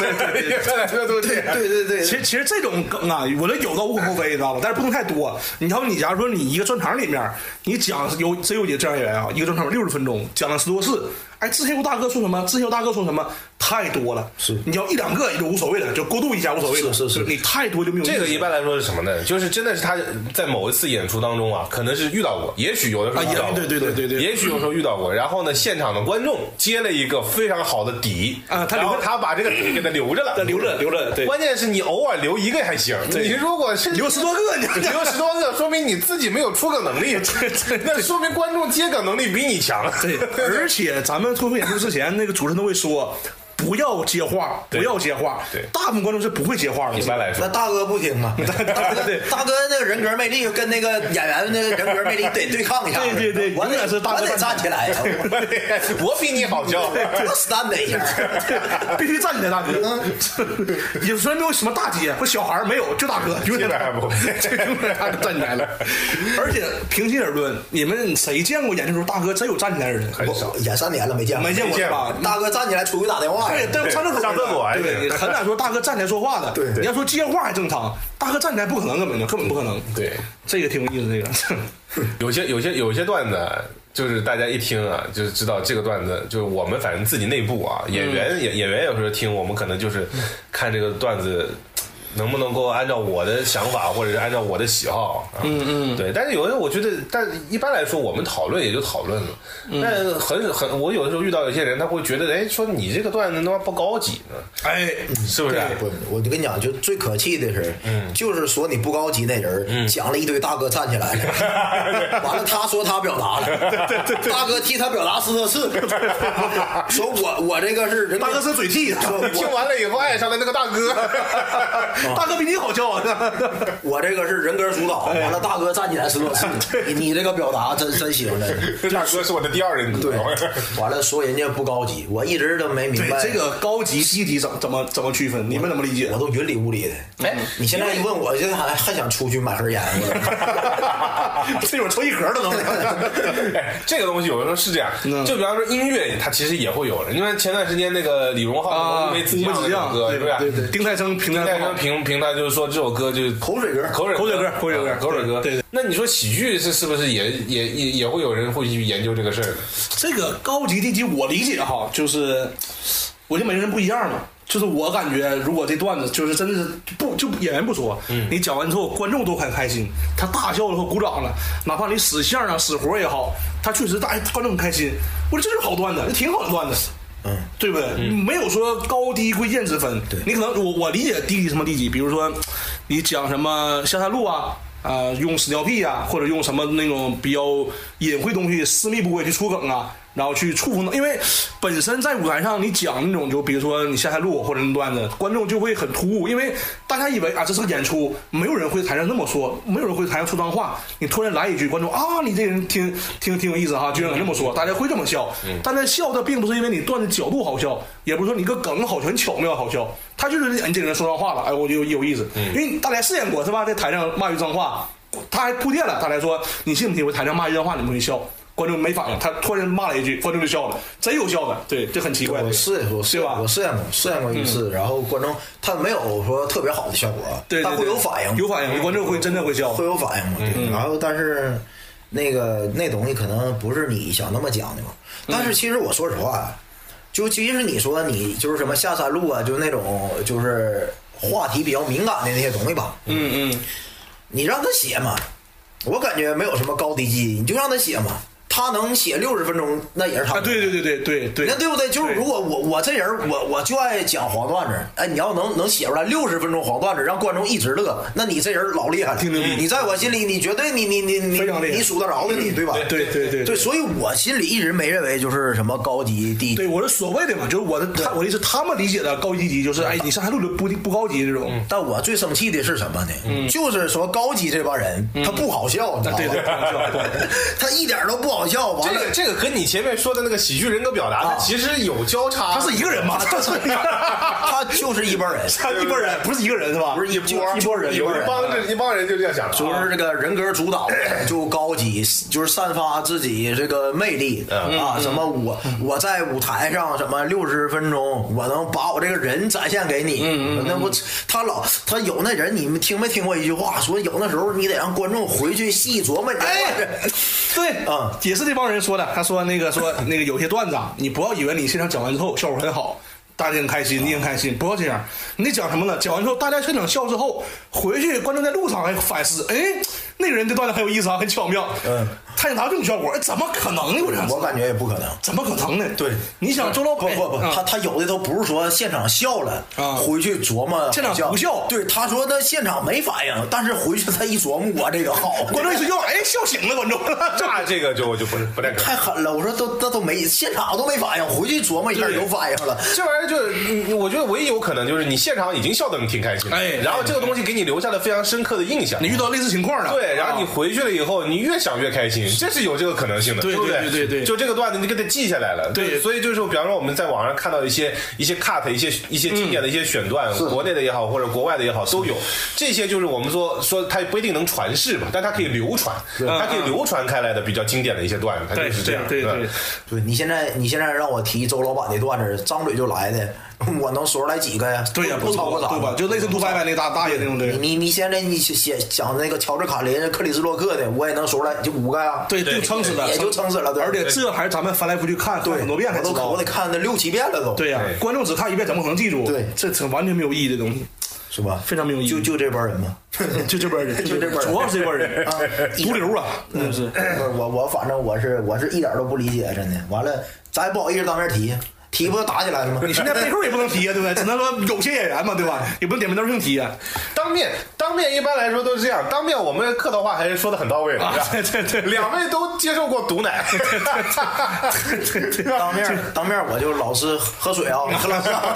对对对，这都这样。对 对对，其实其实这种梗啊，我觉得有的无可厚非，你知道吧？但是不能太多。你瞧，你假如说你一个专场里面，你讲有真有几个这样演员啊，一个专场六十分钟，讲了十多次。哎，之前有大哥说什么，之前有大哥说什么，太多了。是你要一两个也就无所谓了，就过渡一下无所谓了。是是是你太多就没有。这个一般来说是什么呢？就是真的是他在某一次演出当中啊，可能是遇到过，也许有的时候啊遇到对对对对对也许有时候遇到过。然后呢，现场的观众接了一个非常好的底啊他留着他把这个底给他留着了，留着留着，对，关键是你偶尔留一个还行，你如果是留十多个你留十多个，说明你自己没有出梗能力，那说明观众接梗能力比你强。对，而且咱们脱口演出之前，那个主持人都会说。不要接话，不要接话。对大部分观众是不会接话的。一般来说那，大哥不听啊，大哥大哥那个人格魅力跟那个演员那个人格魅力得 对抗一下。对对对我永远是大哥我得站起来呀，我比你好笑。我 stand 一下。必须站起来，大哥。有虽然没有什么大姐或小孩没有，就大哥，永远基本上不会就永远大哥站起来了。而且平心而论，你们谁见过演的时候大哥真有站起来的人？很少演三年了没见过，没见过是吧？大哥站起来出去打电话呀。对，对，上厕所上厕所还对，是很难说大哥站起来说话的。对你要说接话还正常，大哥站起来不可能，根本就根本不可能。对，这个挺有意思，这个。有些有些有些段子啊，就是大家一听啊，就是知道这个段子，就是我们反正自己内部啊，演员演演员有时候听，我们可能就是看这个段子。能不能够按照我的想法，或者是按照我的喜好？啊、嗯嗯，对。但是有的时候，我觉得，但一般来说，我们讨论也就讨论了。但很很，我有的时候遇到有些人，他会觉得，哎，说你这个段子他妈不高级呢，哎，是不是？不，我就跟你讲，就最可气的是，嗯。就是说你不高级那人讲了一堆大哥站起来了，完了他说他表达了，大哥替他表达十多次，说我我这个是人大哥是嘴替，说 听完了以后爱上了那个大哥，大哥比你好笑啊！我这个是人格主导，完了大哥站起来十多次，你你这个表达真真行的。大哥是我的第二人格。对，完了说人家不高级，我一直都没明白这个高级低级怎么怎么怎么区分？你们怎么理解我？都云里雾里的。哎你现在一问我，现在还还想出去买盒烟，我这种抽一盒了都。哎，这个东西有的时候是这样，就比方说音乐，它其实也会有的。因为前段时间那个李荣浩啊，乌梅子子酱那首酱，歌，对不是？对对，丁太升评价评评他就是说这首歌就是口水歌。口水口水歌口水歌啊口水歌。对对对那你说喜剧是是不是也也也也会有人会去研究这个事儿？这个高级低级，我理解哈，就是我觉得每个人不一样嘛。就是我感觉，如果这段子就是真的是不就演员不说，你讲完之后观众都很开心，他大笑了或鼓掌了，哪怕你死相啊死活也好，他确实大家观众很开心，我说这是好段子，这挺好的段子。嗯，对不对？没有说高低贵贱之分。对你可能我我理解低级什么低级，比如说你讲什么下山路啊，啊、用屎尿屁啊，或者用什么那种比较隐晦东西、私密部位去出梗啊，然后去触碰到，因为本身在舞台上你讲那种，就比如说你下台路或者那段子，观众就会很突兀，因为大家以为啊这是个演出，没有人会台上那么说，没有人会台上说脏话，你突然来一句，观众啊你这人挺挺挺有意思哈，居然敢这么说，大家会这么笑，但是笑的并不是因为你段子角度好笑，也不是说你个梗好笑，很巧妙好笑，他就是你这个人说脏话了，哎我就有有意思，因为大家试验过是吧，在台上骂一句脏话。他还铺垫了，他来说：“你信不信我台上骂一段话你们会笑？”观众没反应，他突然骂了一句，观众就笑了，真有效的，对，这很奇怪。我试我试对吧？嗯我试验过，试验过一次，然后观众他没有说特别好的效果，对，他会有反应，有反应，观众会真的会笑。会有反应嘛？嗯。对，然后但是那个那东西可能不是你想那么讲的嘛。嗯。但是其实我说实话，就即使你说你就是什么下山路啊，就是那种就是话题比较敏感的那些东西吧，嗯嗯，你让他写嘛，我感觉没有什么高低级，你就让他写嘛。他能写六十分钟，那也是他啊，对对对对对对，那对不对？就是如果我我这人我我就爱讲黄段子，哎，你要能能写出来六十分钟黄段子，让观众一直乐，那你这人老厉害了。挺牛逼你在我心里，你绝对你你你你你数得着的你，对吧？对对对对，所以我心里一直没认为就是什么高级低级。对，我是所谓的嘛，就是我的他我的意思，他们理解的高级低级就是，哎，你上海路就不不高级这种。但我最生气的是什么呢？就是说高级这帮人，他不好笑，你知道对对，不吗？他一点都不好笑。完了这个，这个跟你前面说的那个喜剧人格表达，它其实有交叉。他是一个人吗？他是他就是一帮人，他一帮人，不是一个人是吧？不是一就波一拨人，有一帮这一帮人就这样想就是这个人格主导，就高级，就是散发自己这个魅力嗯啊。什么我我在舞台上什么六十分钟，我能把我这个人展现给你。那不他老他有那人，你们听没听过一句话？说有那时候你得让观众回去细琢磨哎。对，嗯也是这帮人说的。他说那个说 那个有些段子啊，你不要以为你现场讲完之后效果很好，大家很开心，你很开心，不要这样。你得讲什么呢？讲完之后，大家现场笑之后，回去观众在路上还反思，哎，那个人这段子很有意思啊，很巧妙。嗯，他想达到这种效果，哎，怎么可能呢？我这我感觉也不可能。怎么可能呢？对，你想周老板不不不，啊他他有的都不是说现场笑了，啊回去琢磨现场不笑对，他说他现场没反应，但是回去他一琢磨，我这个好，观众一睡觉，哎，笑醒了，观众。那这个就我就不是不太可能。太狠了！我说都那都没现场都没反应，回去琢磨一下有反应了。这玩意儿就我觉得唯一有可能就是你现场已经笑得挺开心，哎然后这个东西给你留下了非常深刻的印象你。遇到类似情况了，对，然后你啊。回去了以后，你越想越开心，这是有这个可能性的，对不对？对对对对就这个段子你给它记下来了，对所以就是比方说我们在网上看到一些一些 cut 一些一些经典的一些选段，国内的也好或者国外的也好都有，这些就是我们说说它不一定能传世嘛，但它可以流传，它可以流传开来的比较经典的一些段子，它对就是这样，对对对，对。你现在你现在让我提周老板的段子，张嘴就来的，我能说出来几个呀？对呀，不超过三个对吧？就类似杜拜拜那大大爷那种的。你你现在你写讲那个乔治卡林、克里斯洛克的，我也能说出来就五个呀。对，就撑死了，也就撑死了对而且这还是咱们翻来覆去看，很多遍才知道我都我得。看那六七遍了都。对呀对，观众只看一遍，怎么可能记住？对这这完全没有意义的东西，是吧？非常没有意义。就就这帮人嘛。就这帮 人，就这帮人主要是这帮人啊 毒瘤啊，真的是。不是我我反正我是我是一点都不理解，真的。完了，咱也不好意思当面提。踢不就打起来了吗？你现在背后也不能提呀，对不对？只能说有些演员嘛，对吧？也不能点名道姓提呀。当面当面一般来说都是这样，当面我们客套话还是说的很到位的，啊是吧对对对两位都接受过毒奶，对对 当面当面我就老实喝水啊，喝老师啊。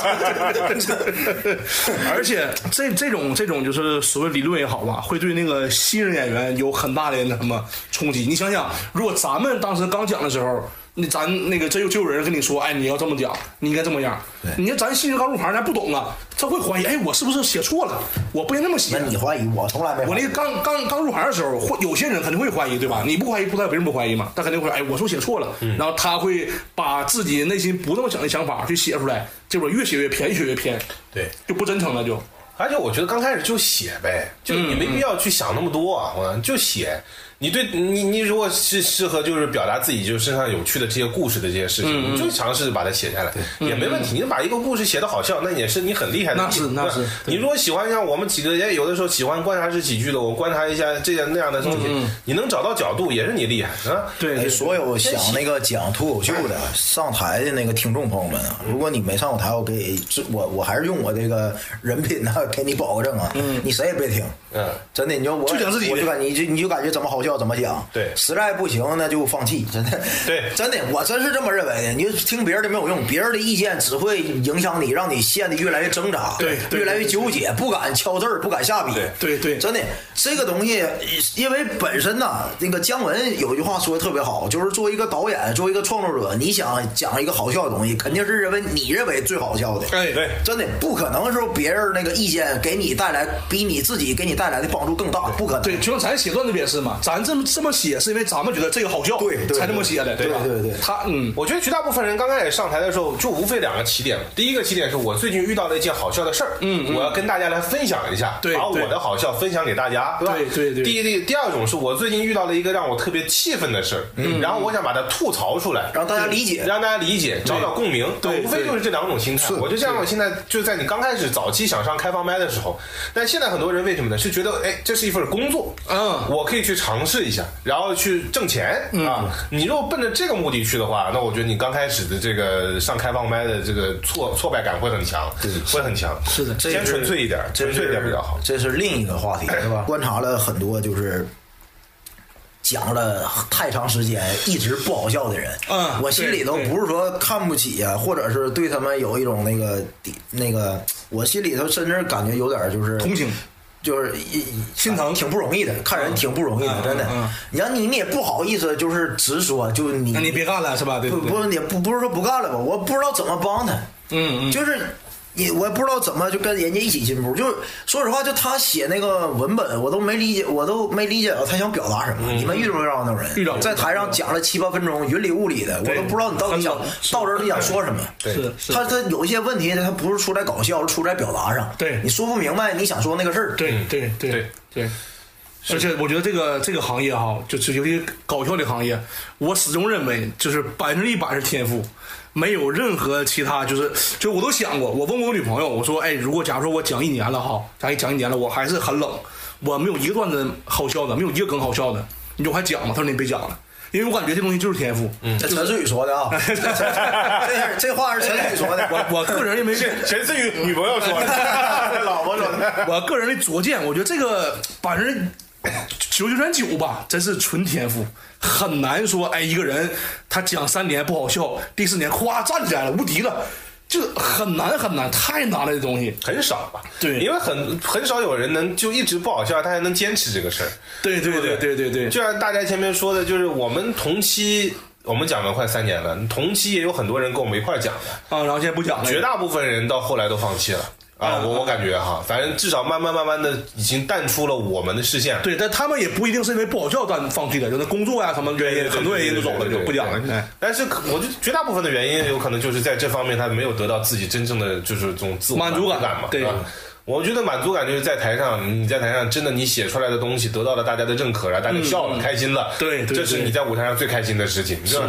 而且这这种这种就是所谓理论也好吧，会对那个新人演员有很大的那什么冲击。你想想，如果咱们当时刚讲的时候，那咱那个真有就有人跟你说，哎，你要这么讲，你应该这么样。你看咱新人刚入行，咱不懂啊，他会怀疑，哎，我是不是写错了？我不应该那么写那。你怀疑我从来没我那个刚刚刚入行的时候，会有些人肯定会怀疑，对吧？你不怀疑，不代表别人不怀疑嘛。他肯定会说，哎，我是不是写错了？然后他会把自己内心不那么想的想法去写出来，结果越写越偏，越写越偏，对。就不真诚了，就。而且我觉得刚开始就写呗，就你没必要去想那么多啊，我就写。你对你你如果是适合就是表达自己就身上有趣的这些故事的这些事情，你就尝试把它写下来，也没问题。你把一个故事写的好笑，那也是你很厉害的地那。是那是你如果喜欢像我们几个，也有的时候喜欢观察式喜剧的，我观察一下这样那样的东西，你能找到角度，也是你厉害啊。哎，对对所有想那个讲脱口秀的上台的那个听众朋友们啊，如果你没上过台，我给我我还是用我这个人品呢给你保个证啊，你谁也别听，嗯，真的，你就我就讲自己我就感你就你就感觉怎么好笑怎么讲，对。实在不行那就放弃，真的，对。真的，我真是这么认为。的。你就听别人的没有用，别人的意见只会影响你，让你陷得越来越挣扎，对对越来越纠结，不敢敲字儿，不敢下笔，对对对。真的，这个东西，因为本身呢，那个姜文有一句话说的特别好，就是作为一个导演，作为一个创作者，你想讲一个好笑的东西，肯定是认为你认为最好笑的。哎对。真的不可能说别人那个意见给你带来比你自己给你带来的帮助更大，不可能。对，就像咱写段子也是嘛，咱这么这么写是因为咱们觉得这个好笑，对对才这么写的，对吧？对对对他嗯，我觉得绝大部分人刚开始上台的时候，就无非两个起点。第一个起点是我最近遇到了一件好笑的事儿，嗯，我要跟大家来分享一下，把我的好笑分享给大家，对吧？对对对第一第第二种是我最近遇到了一个让我特别气愤的事儿，嗯，然后我想把它吐槽出来，让大家理解。让大家理解，找找共鸣，对无非就是这两种心态。我就这样，我现在就在你刚开始早期想上开放麦的时候，但现在很多人为什么呢？是觉得哎，这是一份工作，嗯我可以去尝试一下，然后去挣钱啊。你如果奔着这个目的去的话，那我觉得你刚开始的这个上开放麦的这个挫挫败感会很强，会很强。是的先纯粹一点，纯粹一点比较好。这是另一个话题，是吧？观察了很多就是讲了太长时间一直不好笑的人，嗯我心里头对对不是说看不起呀、或者是对他们有一种那个那个，我心里头甚至感觉有点就是同情。就是一心疼挺不容易的，看人挺不容易的，嗯真的。你让你你也不好意思，就是直说，就你那你别干了是吧？不不，也不不是说不干了吧，我不知道怎么帮他。嗯嗯，就是你我也不知道怎么就跟人家一起进步。就是说实话，就他写那个文本，我都没理解，我都没理解到他想表达什么。你们遇着没遇到那种人？遇到在台上讲了七八分钟，云里雾里的，我都不知道你到底想到这儿你想说什么。对是是，他他有一些问题，他不是出在搞笑，是出在表达上。对你说不明白你想说那个事儿。对对对对对。而且我觉得这个这个行业哈，就是尤其搞笑的行业，我始终认为就是百分之一百是天赋，没有任何其他就是就我都想过，我问过我女朋友，我说哎，如果假如说我讲一年了哈，假如讲一年了，我还是很冷，我没有一个段子好笑的，没有一个梗好笑的，你说我还讲吗？她说你别讲了，因为我感觉这东西就是天赋。嗯，这陈思宇说的啊，这这这话是陈思宇说的。我 我个人认为是陈思宇女朋友说的，老婆说的。我个人的拙见，我觉得这个百分之 九九点九吧，真是纯天赋，很难说。哎，一个人他讲三年不好笑，第四年咵站起来了，无敌了，就很难很难，太难了这东西。很少吧？对因为很很少有人能就一直不好笑，他还能坚持这个事儿。对对对对对对，就像大家前面说的，就是我们同期，我们讲了快三年了，同期也有很多人跟我们一块儿讲的，啊，然后现在不讲了，绝大部分人到后来都放弃了。啊，嗯我我感觉哈，反正至少慢慢慢慢的已经淡出了我们的视线。对，但他们也不一定是因为不好笑但放弃的，就是工作呀、什么原因，很多原因都走了，就不讲了。但是我觉得绝大部分的原因有可能就是在这方面他没有得到自己真正的就是这种自我满足感感嘛，对吧？我觉得满足感就是在台上，你在台上真的你写出来的东西得到了大家的认可，然后大家笑了，开心了，嗯对对这是你在舞台上最开心的事情，是吧？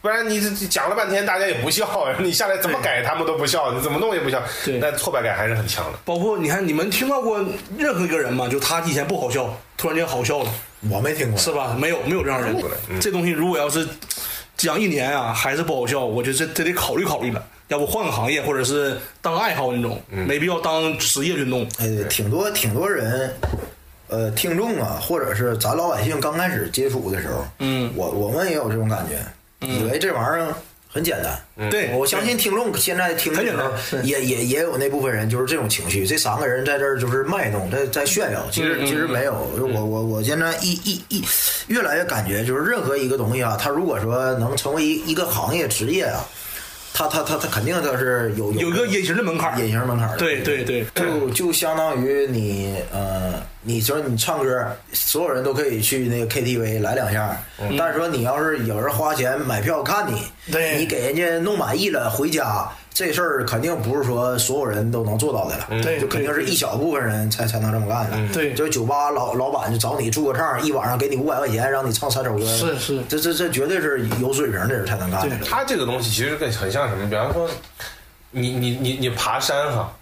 不然你这讲了半天大家也不笑，你下来怎么改他们都不笑，你怎么弄也不笑，对那挫败感还是很强的。包括你看，你们听到过任何一个人吗？就他以前不好笑，突然间好笑了。我没听过。是吧？没有没有这样人嗯。这东西如果要是讲一年啊，还是不好笑，我觉得这这得考虑考虑了。要不换个行业，或者是当爱好那种，没必要当职业运动。哎，对，挺多挺多人，呃，听众啊，或者是咱老百姓刚开始接触的时候，嗯，我我们也有这种感觉，以为这玩意儿很简单。对，我相信听众现在听的时候也也也有那部分人就是这种情绪。这三个人在这儿就是卖弄，在在炫耀，其实其实没有。我我我现在一一一越来越感觉，就是任何一个东西啊，它如果说能成为一一个行业职业啊，它它它它肯定他是有有一个隐形的门槛。隐形门槛的。对对对，就就相当于你呃，你说你唱歌，所有人都可以去那个 KTV 来两下，但是说你要是有人花钱买票看你，对你给人家弄满意了回家，这事儿肯定不是说所有人都能做到的了，对就肯定是一小部分人才才能这么干的。对就酒吧老老板就找你驻个唱，一晚上给你五百块钱，让你唱三首歌，是是这这这绝对是有水平的人才能干的。他这个东西其实跟很像什么？比方说，你你你你爬山哈，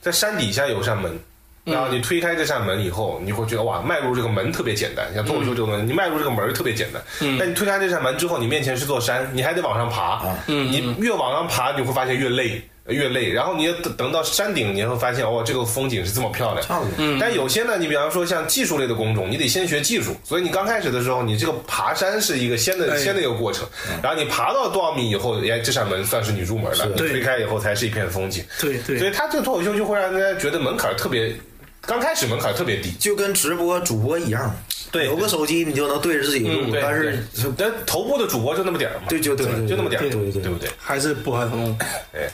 在山底下有扇门，然后你推开这扇门以后，你会觉得哇，迈入这个门特别简单。像脱口秀这种东西，你迈入这个门特别简单。但你推开这扇门之后，你面前是座山，你还得往上爬。你越往上爬，你会发现越累。越累，然后你等等到山顶，你会发现哦，这个风景是这么漂亮。差不多但有些呢，你比方说像技术类的工种，你得先学技术，所以你刚开始的时候，你这个爬山是一个先的哎先的一个过程，然后你爬到多少米以后，哎，这扇门算是你入门了，对推开以后才是一片风景。对对所以他这个脱口秀就会让大家觉得门槛特别，刚开始门槛特别低。就跟直播主播一样，对有个手机你就能对着自己录，但是但头部的主播就那么点儿嘛，对就对就那么点儿，对对对对不对？还是不可能，哎，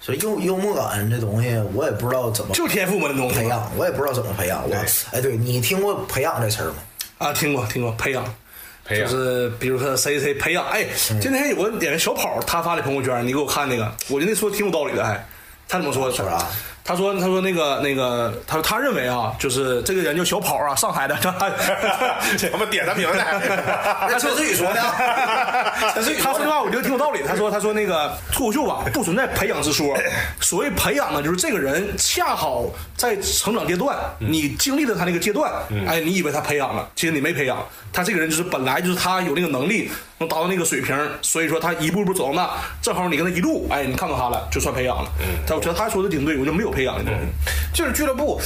所以幽幽默感这东西，我也不知道怎么就天赋嘛，那东西培养，我也不知道怎么培养。我哎，对你听过培养这词儿吗？啊，听过听过，培养。培养就是比如说谁谁培养，哎，今天有个演员小跑，他发的朋友圈，你给我看那个，我觉得那说挺有道理的，还他怎么说的？说啥？他说他说那个那个，他说他认为啊，就是这个人叫小跑啊，上海的，我们点他名来。那陈思宇说的啊，陈思宇他说这话我觉得挺有道理。他说他说那个脱口秀吧，不存在培养之说。所谓培养呢，就是这个人恰好在成长阶段，你经历了他那个阶段，哎，你以为他培养了，其实你没培养。他这个人就是本来就是他有那个能力能达到那个水平，所以说他一步一步走到那，正好你跟他一路，哎，你看到他了，就算培养了。他我觉得他说的挺对，我就没有培养的东西。就是俱乐部，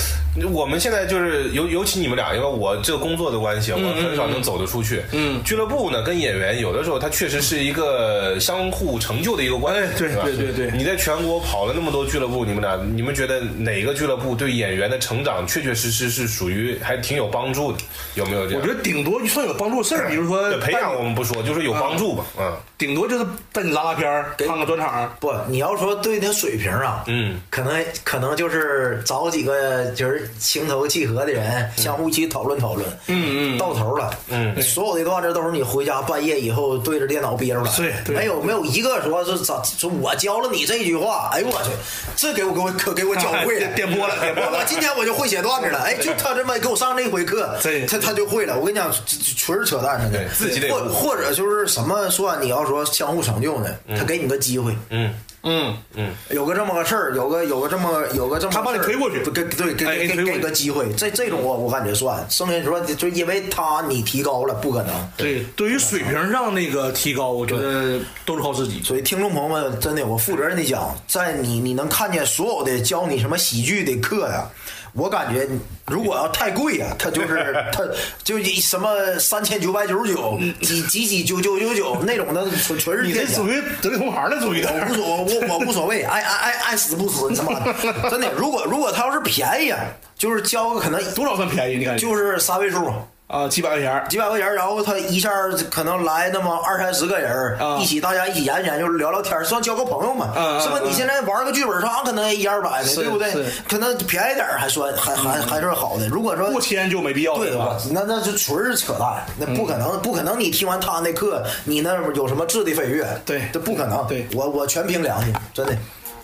我们现在就是尤尤其你们俩，因为我这个工作的关系，我很少能走得出去。嗯，俱乐部呢跟演员有的时候它确实是一个相互成就的一个关系。哎 对对对对你在全国跑了那么多俱乐部，你们俩你们觉得哪个俱乐部对演员的成长确确实实是属于还挺有帮助的？有没有这样？我觉得顶多就算有帮助事儿，比如说对培养我们不说，就是有帮助吧。嗯顶多就是带你拉拉片儿，看个专场。不，你要说对他水平啊，嗯，可能可能就是找几个就是情投契合的人，相互一起讨论讨论，嗯嗯，到头了，嗯，所有的段子都是你回家半夜以后对着电脑憋出来，对对。没有没有一个说是咋说我教了你这句话，哎呦我去，这给我给我可给我教会了，电波了 电波了。我今天我就会写段子了，哎，就他这么给我上这回课，他他就会了，我跟你讲，纯是扯淡，真的。对，自己得或或者就是什么算你要说相互成就呢，他给你个机会，嗯嗯，嗯，有个这么个事儿，有个有个这么有个这么他把你推过去。给对给给给个机会，这这种我我感觉算，剩下说就因为他你提高了，不可能。对，对于水平上那个提高，我觉得都是靠自己。所以听众朋友们，真的，我负责任的讲，在你你能看见所有的教你什么喜剧的课呀，我感觉如果要太贵呀，它就是 它就一什么三千九百九十九，几几几九九九九那种的，纯纯是你这属。于得罪同行的属于的。我无所我我无所谓，爱爱爱爱死不死，你他妈的，真的。如果如果他要是便宜啊，就是交个可能多少算便宜？你感觉？就是三位数，啊，几百块钱儿。几百块钱，然后他一下可能来那么二三十个人，啊一起大家一起研究研究聊聊天，算交个朋友嘛，是吧？嗯你现在玩个剧本杀可能一二百的，对不对？可能便宜点儿还算还还还算好的。如果说过千就没必要了，对是吧？那那就纯是扯淡，那不可能，不可能！你听完他那课，你那有什么质的飞跃？对这不可能。对我我全凭良心，真的，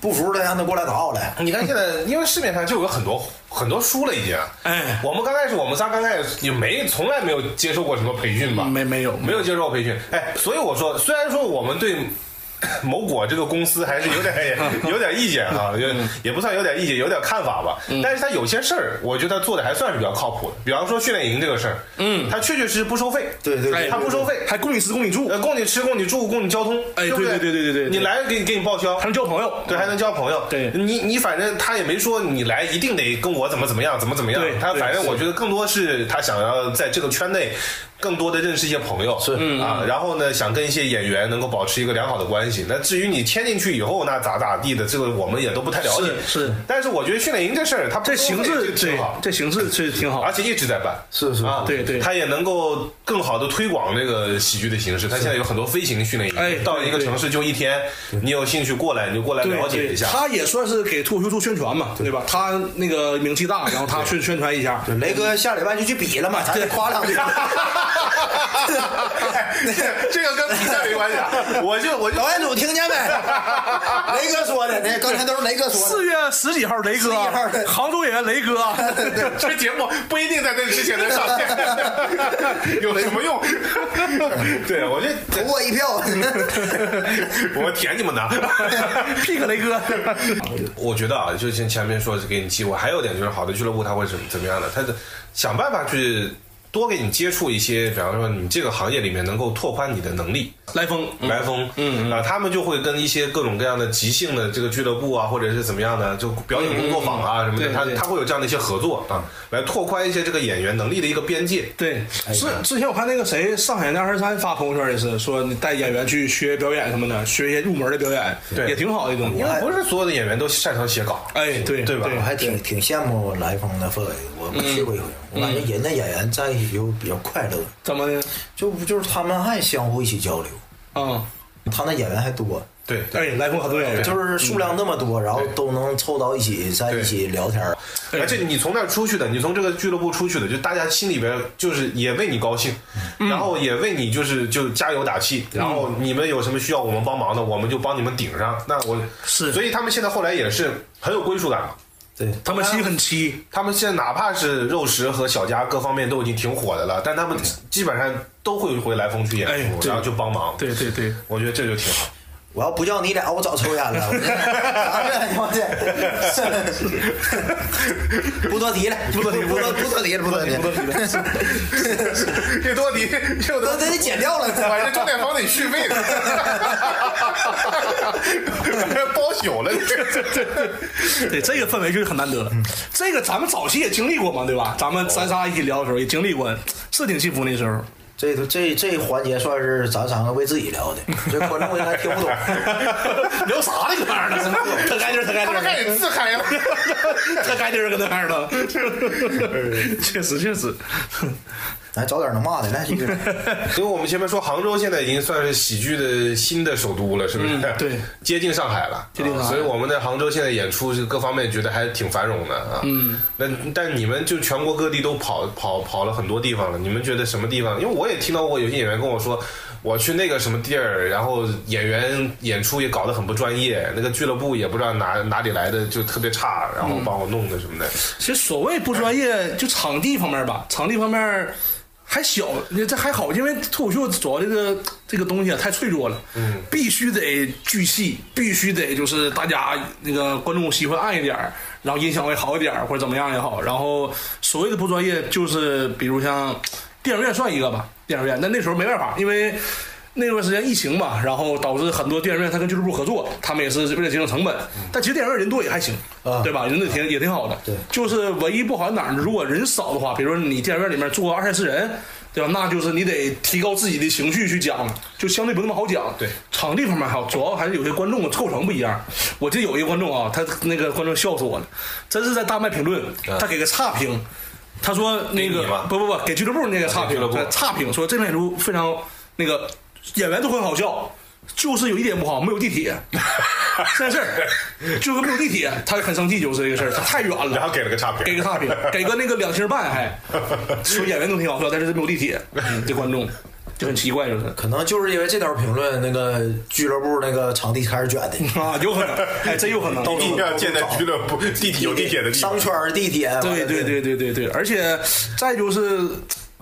不服的让他过来打我来。你看现在，因为市面上就有很多很多书了，已经。哎我们刚开始，我们仨刚开始也没从来没有接受过什么培训吧？没没有没有接受过培训。哎，所以我说，虽然说我们对 某果这个公司还是有点 有点意见啊，就也不算有点意见，有点看法吧。但是他有些事儿，我觉得他做的还算是比较靠谱的。比方说训练营这个事儿，嗯，他确确实实不收费，对对对他不收费，还供你吃供你住，呃，供你吃，供你住，供你交通，哎对对对对对对对你来给你给你报销还，能交朋友。对，还能交朋友。对你你反正他也没说你来一定得跟我怎么怎么样，怎么怎么样他反正我觉得更多是他想要在这个圈内。更多的认识一些朋友是啊，然后呢，想跟一些演员能够保持一个良好的关系。那至于你签进去以后那咋咋地的，这个我们也都不太了解。是是但是我觉得训练营这事儿，它这形式对这挺好，这形式是挺好而。且一直在办。是是啊，对对他也能够更好的推广这个喜剧的形式。他现在有很多飞行训练营，哎到一个城市就一天，你有兴趣过来你就过来了解一下。他也算是给脱口秀做宣传嘛，对吧？他那个名气大，然后他去宣传一下。雷哥下礼拜就去比了嘛，咱得夸两句。这个跟比赛没关系啊，我就我就导演组听见没？雷哥说的，那刚才都是雷哥说的。四月十几号，雷哥11号对，杭州演员雷哥，这节目不一定在这之前能上线，有什么用？对，我就投我一票。我舔你们的。pick 雷哥。我觉得啊，就像前面说是给你机会，还有一点就是好的俱乐部他会怎怎么样呢？它的想办法去多给你接触一些，比方说你这个行业里面能够拓宽你的能力。来风，来风，嗯啊，他们就会跟一些各种各样的即兴的这个俱乐部啊，或者是怎么样的，就表演工作坊啊什么的，他他会有这样的一些合作啊，来拓宽一些这个演员能力的一个边界。对，之之前我看那个谁，上海那二十三发朋友圈也是说，你带演员去学表演什么的，学一些入门的表演，对。也挺好的一种。因为不是所有的演员都擅长写稿，哎，对对。吧我还挺挺羡慕来风的氛围，我我去过一回，我感觉人家演员在就比较快乐，怎么的？就就是他们还相互一起交流，啊，他那演员还多，对哎，来过很多演员，就是数量那么多，然后都能凑到一起，在一起聊天儿。而且你从那儿出去的，你从这个俱乐部出去的，就大家心里边就是也为你高兴，然后也为你就是就加油打气，然后你们有什么需要我们帮忙的，我们就帮你们顶上。那我是。所以他们现在后来也是很有归属感嘛。对，他们心很齐，他们现在哪怕是肉食和小家各方面都已经挺火的了，但他们基本上都会回来风去演出，哎对。然后就帮忙。对对对，我觉得这就挺好。我要不叫你俩，我早抽烟了。我 这不多提了，不多提，不多不多提了，不多提，不多提了。越多提又都得剪掉了。反正重点房得续费的，包宿了。对这个氛围就是很难得了。这个咱们早期也经历过嘛，对吧？咱们咱仨一起聊的时候也经历过，是挺幸福那时候。这这这环节算是咱三个为自己聊的，这观众应该听不懂。聊啥呢？搁那儿呢？他盖地儿，特干劲他们开始儿，自嗨了。特干劲儿，搁那儿呢。确实确实，来找点能骂的，来继续。因为我们前面说杭州现在已经算是喜剧的新的首都了，是不是？嗯对，接近上海了，接近上海啊所以我们在杭州现在演出是各方面觉得还挺繁荣的啊。嗯，那但你们就全国各地都跑跑跑了很多地方了，你们觉得什么地方？因为我也听到过有些演员跟我说。我去那个什么地儿，然后演员演出也搞得很不专业，那个俱乐部也不知道哪哪里来的，就特别差，然后帮我弄的什么的。其实所谓不专业，就场地方面吧，场地方面还小，这还好，因为脱口秀主要这个这个东西啊太脆弱了，嗯，必须得巨细，必须得就是大家那个观众喜欢暗一点儿，然后音响会好一点儿或者怎么样也好，然后所谓的不专业就是比如像电影院算一个吧，电影院，那那时候没办法，因为。那段时间疫情嘛，然后导致很多电影院他跟俱乐部合作，他们也是为了节省成本。但其实电影院人多也还行，啊对吧？人也挺也挺好的。对就是唯一不好在哪儿呢？如果人少的话，比如说你电影院里面坐二三十人，对吧？那就是你得提高自己的情绪去讲，就相对不那么好讲。对，场地方面还好，主要还是有些观众的构成不一样。我记得有一个观众啊，他那个观众笑死我了，真是在大麦评论，他给个差评。他说那个不不不，给俱乐部那个差评差评说这片演出非常那个演员都很好笑，就是有一点不好，没有地铁。这事儿就是没有地铁，他很生气，就是这个事儿，他太远了。然后给了个差评，给个差评，给个那个两星半还，说演员都挺好笑，但是没有地铁，嗯这观众就很奇怪，就是可能就是因为这条评论，那个俱乐部那个场地开始卷的。啊，有可能，哎，真有可能。一定要建在俱乐部地铁有地铁的地方商。圈地铁，对对对对对对，而且再就是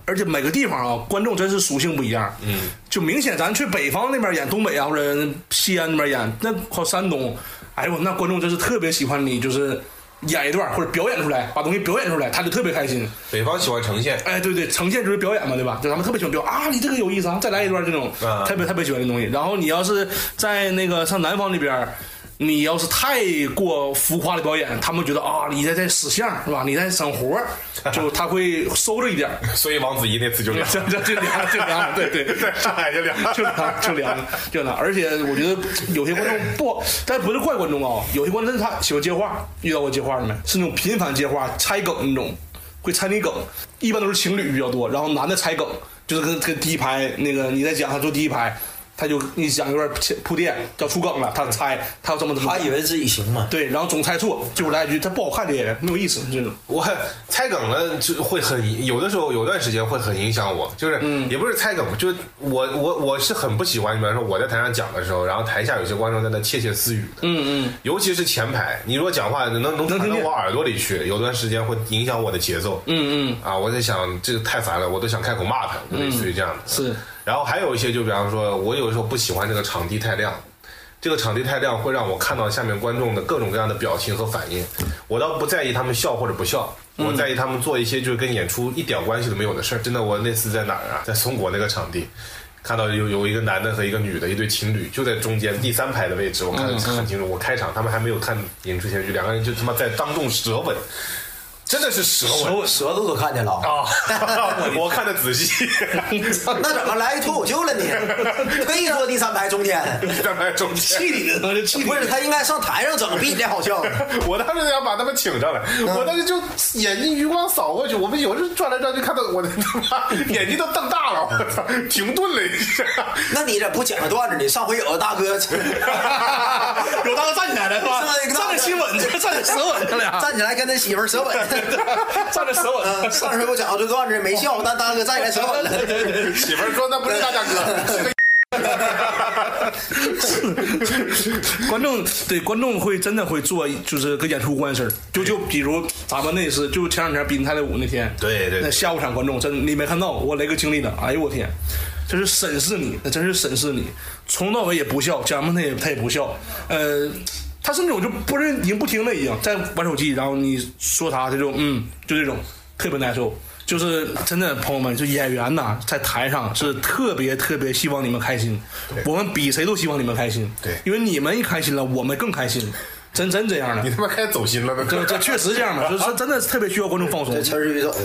而且每个地方啊，观众真是属性不一样。嗯，就明显咱去北方那边演，东北啊或者西安那边演，那靠山东，哎呦，那观众真是特别喜欢你，就是演一段或者表演出来，把东西表演出来，他就特别开心。北方喜欢呈现，哎，对对，呈现就是表演嘛，对吧？就咱们特别喜欢表啊，你这个有意思啊，再来一段这种，啊特别特别喜欢这东西。然后你要是在那个上南方那边儿，你要是太过浮夸的表演，他们觉得啊，你在在使相是吧？你在整活儿，就他会收着一点。所以王子怡那次 就凉，就凉了，就凉了，对对，在上海就凉，就凉就凉了，就凉。而且我觉得有些观众不，但不是怪观众啊，有些观众他喜欢接话，遇到过接话的没？是那种频繁接话、猜梗那种，会猜你梗，一般都是情侣比较多，然后男的猜梗，就是跟跟第一排那个你在讲，他坐第一排。他就你讲有点铺垫，要出梗了，他猜他要这么这么，他以为自己行嘛。对，然后总猜错，最后来一句他不好看这些人没有意思，这种我猜梗了就会很有的时候有段时间会很影响我，就是也不是猜梗，就是我我我是很不喜欢，比方说我在台上讲的时候，然后台下有些观众在那窃窃私语的，嗯嗯尤其是前排，你如果讲话能能传到我耳朵里去，有段时间会影响我的节奏。嗯嗯，啊，我在想这个太烦了，我都想开口骂他，就类似于这样的。是然后还有一些，就比方说，我有的时候不喜欢这个场地太亮，这个场地太亮会让我看到下面观众的各种各样的表情和反应。我倒不在意他们笑或者不笑，我在意他们做一些就是跟演出一点关系都没有的事儿。真的，我那次在哪儿啊？在松果那个场地。看到有有一个男的和一个女的，一对情侣就在中间第三排的位置，我看得很清楚。我开场，他们还没有看演出前，就两个人就他妈在当众舌吻，真的是舌吻舌头都看见了啊！我看的仔细，那怎么来脱口秀了呢？特意坐第三排中间，在排中间。气你的，气你不是他应该上台上整，比你好笑。我当时想把他们请上来，我当时就眼睛余光扫过去，我们有时转来转去，看到我的他妈眼睛都瞪大了，我操，停顿了一下。那你咋不讲个段子呢？上回有个大哥，有大哥站起来了是吧站着亲吻，站着舌吻，他俩站起来跟他媳妇舌吻。站着舌吻。嗯，上回我讲这段子没笑，但大哥站起来舌吻了。媳妇儿说那不是大家哥，观众对观众会真的会做，就是跟演出无关的事儿。就就比如咱们那次，就前两天比泰勒舞那天，对对那下午场观众真你没看到，我雷哥经历的，哎呦我天，这是审视你，那真是审视你，从头到尾也不笑，讲完他也他也不笑，呃。他是那种就不认已经不听了，已经在玩手机，然后你说他，他就嗯，就这种特别难受。就是真的，朋友们，就演员呐，在台上是特别特别希望你们开心，我们比谁都希望你们开心。对因为你们一开心了，我们更开心，真真这样的你。他妈开始走心了，这这确实这样的，就是真的是特别需要观众放松这。词儿是走的。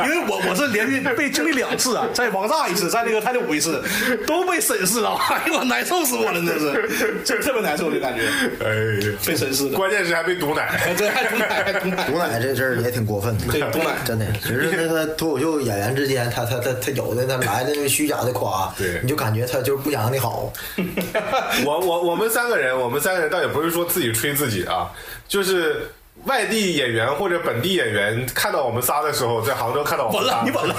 因为我我是连续被经历两次啊，在王炸一次，在那个泰勒舞一次，都被审视了，哎呦我难受死我了，真是，这特别难受，就感觉哎呀，被审视了。关键是还被毒奶。哎对，还毒奶，还毒奶。毒奶这事儿也挺过分的，对毒奶真的，其实那个脱口秀演员之间，他他他他有的他来的虚假的夸，对你就感觉他就是不想让你好，我我我们三个人，我们三个人倒也不是说自己吹自己啊，就是外地演员或者本地演员看到我们仨的时候，在杭州看到我们仨，稳了，你稳了。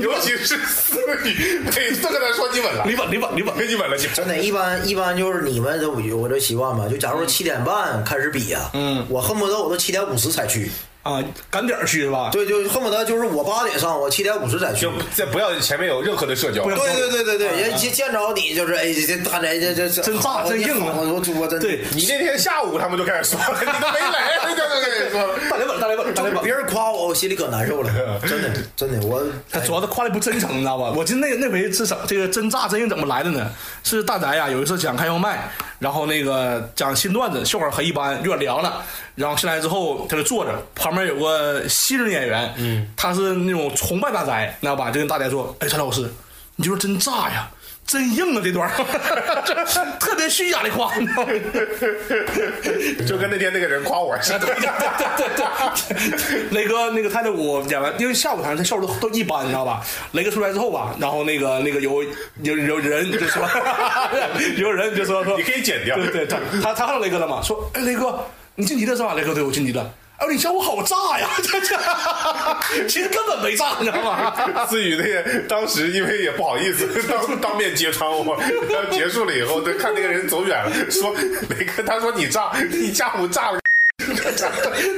尤其是思雨，每次跟他说你稳了，你稳，你稳，你稳。你稳了，你真的，一般一般就是你们都有我这习惯吧，就假如说七点半开始比啊，嗯。我恨不得我都七点五十才去，啊，赶点儿去是吧？对，就恨不得就是我八点上，我七点五十再去就。再不要前面有任何的社交不。要对对对对对，人见见着你就是哎，这大宅这这这真炸真硬啊我我我真对，你那天下午他们就开始说，你都没来，人家就跟你说。大雷稳，大雷稳，大雷稳。别人夸我，我心里可难受了，真的真的我。他主要他夸的不真诚，你知道吧？我记得那那回至少这个真炸真硬怎么来的呢？是大宅呀，有一次讲开放麦，然后那个讲新段子，笑话很一般，有点凉了。然后进来之后，他就坐着，旁边有个新人演员，嗯，他是那种崇拜大宅，你知道吧？就跟大宅说：“哎，陈老师，你就说真炸呀。”真硬啊！这段儿 特别虚假的夸，你知道吗？就跟那天那个人夸我似的。对对对，雷哥那个泰勒舞演完，因为下午台他笑都都一般，你知道吧？雷哥出来之后吧，然后那个那个有有有人就说，有人就说说你可以剪掉对对，他他他看到雷哥了嘛？说哎雷哥，你晋级了是吧？雷哥对我晋级了。哎，你下午好炸呀！这这，其实根本没炸，你知道吗？思雨那个当时因为也不好意思 当当面揭穿我，然后结束了以后，他看那个人走远了，说雷哥，他说你炸，你下午炸了。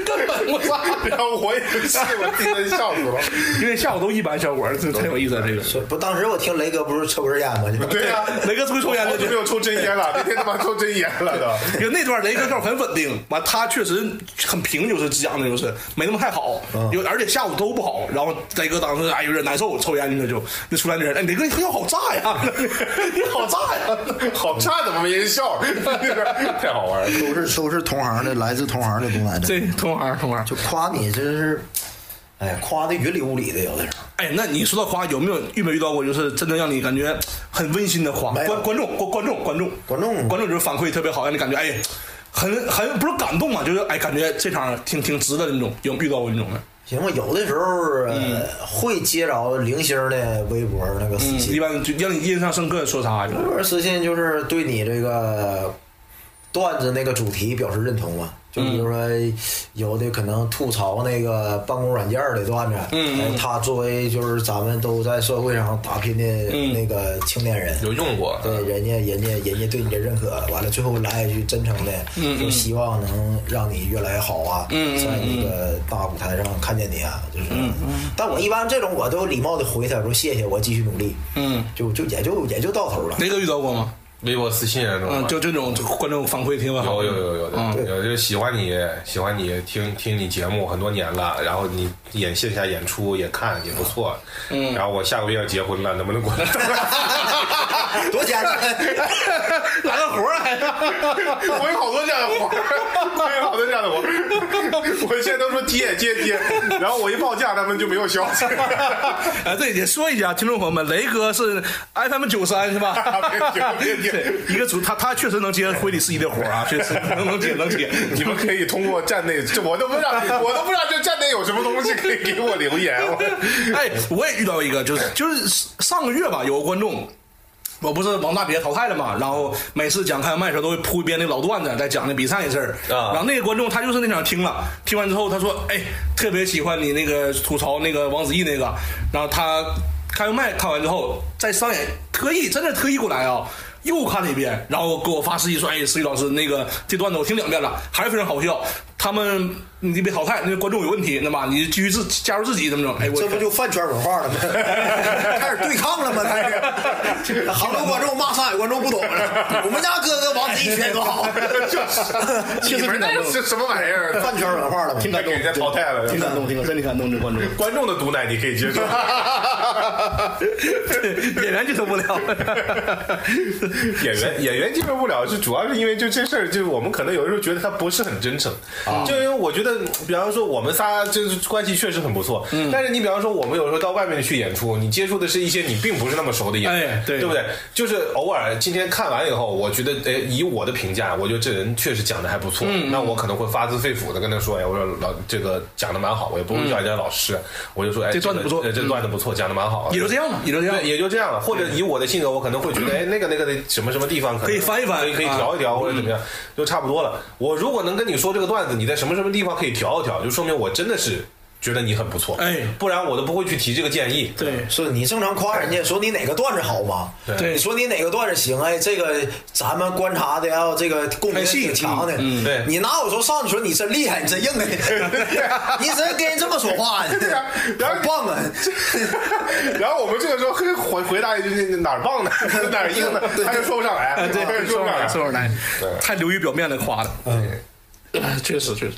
根本我操！然后我也是，我自己都笑死了。因为下午都一般效果，这太有意思了。这个是不，当时我听雷哥不是抽根烟吗？对呀、雷哥会抽烟的就没有抽真烟了，那天他妈抽真烟了都。因为那段雷哥调很稳定，完他确实很平，就是讲的就是没那么太好，有而且下午都不好。然后雷哥当时哎有点难受，抽烟去了就那出来那人，哎雷哥你好炸呀，你好炸呀，好炸，怎么没人笑？太好玩了。都是都是同行的，来自同行的东南的，这同行同行就夸你真是，哎，夸的云里雾里的，有的时候。哎，那你说到夸，有没有遇没遇到过，就是真的让你感觉很温馨的夸？观观众观观众观众观众观众就是反馈特别好，让你感觉哎，很很不是感动嘛，就是哎，感觉这场挺挺值的那种，有遇到过那种的？行吧，有的时候呃会接着零星的微博那个私嗯，信一，般就让你印象深刻，说啥就微博私信就是对你这个段子那个主题表示认同嘛。就比如说，有的可能吐槽那个办公软件的段子，他作为就是咱们都在社会上打拼的嗯那个青年人，有用过，对，人家人家人家对你的认可，完了最后来一句真诚的，就希望能让你越来越好啊，嗯在那个大舞台上看见你啊，就是，但我一般这种我都有礼貌的回他说谢谢，我继续努力，嗯，就就也就也就到头了。雷哥遇到过吗？微博私信啊这种。嗯，就这种观众反馈挺好。有有有有的，嗯有就喜欢你，喜欢你听听你节目很多年了，然后你演线下演出也看也不错，嗯，然后我下个月要结婚了，能不能过来？多简单，来个活儿来，我有好多这样的活儿，我有好多这样的活儿，我现在都说接接接，然后我一报价，他们就没有消息。啊，对，也说一下，听众朋友们，雷哥是 FM 九三是吧？别别别对，一个主他他确实能接婚礼司仪的活儿啊，确实能能接能接。你们可以通过站内，这我都不知道，我都不知道这站内有什么东西可以给我留言。我哎，我也遇到一个，就是就是上个月吧，有个观众。我不是王大别淘汰了嘛，然后每次讲开麦的时候都会铺一遍那老段子，在讲那比赛的事儿。啊然后那个观众他就是那场听了，听完之后他说：“哎，特别喜欢你那个吐槽那个王子异那个。”然后他开完麦看完之后，在商演特意真的特意过来啊，又看了一遍，然后给我发私信说：“哎，思雨老师，那个这段子我听两遍了，还是非常好笑。他们你被淘汰，那个观众有问题，那么你继续自加入自己怎么整？哎，我这不就饭圈文化了吗？开始对抗了吗？开始，杭州观众骂上海观众不懂了。我们家哥哥王子异学多好，你们那是什么玩意儿？饭圈文化了吗？挺感动，给人家淘汰了挺感动，挺感动，真的感动这观众。观众的毒奶你可以接受，演员接受不了。演员演员接受不了，就主要是因为就这事儿，就是我们可能有的时候觉得他不是很真诚，就因为我觉得，比方说我们仨就是关系确实很不错，但是你比方说我们有时候到外面去演出，你接触的是一些你并不是那么熟的演员，哎对。对不对？就是偶尔今天看完以后，我觉得，哎，以我的评价，我觉得这人确实讲的还不错，那我可能会发自肺腑的跟他说，哎，我说老这个讲的蛮好，我也不会叫人家老师，我就说，哎，这段子不错。这段子不错，讲的蛮好，也就这样了，也就这样对，。也就这样了。或者以我的性格，我可能会觉得，哎，那个那个的什么什么地方可可以翻一翻。可以可以啊。调一调，或者怎么样，就差不多了。我如果能跟你说这个段子，你在什么什么地方可以调一调，就说明我真的是觉得你很不错。哎不然我都不会去提这个建议。对是你正常夸人家说你哪个段子好吗？对你说你哪个段子行？哎，这个咱们观察的要这个共鸣性挺强的。嗯嗯对你哪有说上去说你真厉害，你真硬的？你真跟人这么说话呢？对啊然后好棒啊！然后我们这个时候回回回答一句哪儿棒呢？哪儿硬呢？他就说不上来，对，说不上来，说不上来对，太流于表面的夸了。嗯，哎 确实确实。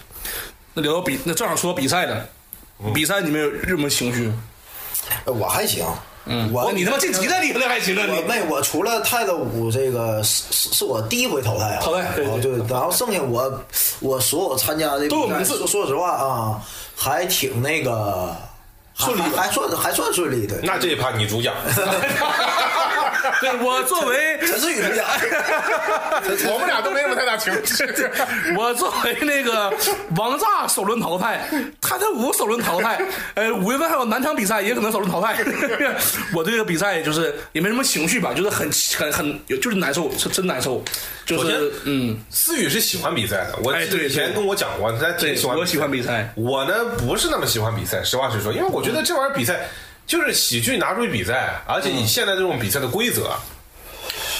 那聊到比，那正好说比赛的，比赛你们有什么情绪？我还行，嗯，我哦你他妈晋级的厉害还行了没，我除了泰勒舞这个是是是我第一回淘汰啊，淘汰对然后对对，然后剩下我我所有参加的都有名次说说实话啊，还挺那个顺利，还算还算顺利的。那这一趴你主讲，对我作为 陈思宇主讲，我们俩都没什么太大情绪。我作为那个王炸首轮淘汰，他这五首轮淘汰，呃，五月份还有南昌比赛，也可能首轮淘汰。我对这个比赛就是也没什么情绪吧，就是很很很就是难受，是真难受。就首先是嗯，思宇是喜欢比赛的，我以前跟我讲过，他挺喜欢。我喜欢比赛。我呢不是那么喜欢比赛，实话实说，因为我觉得这玩意儿比赛就是喜剧拿出去比赛，而且你现在这种比赛的规则，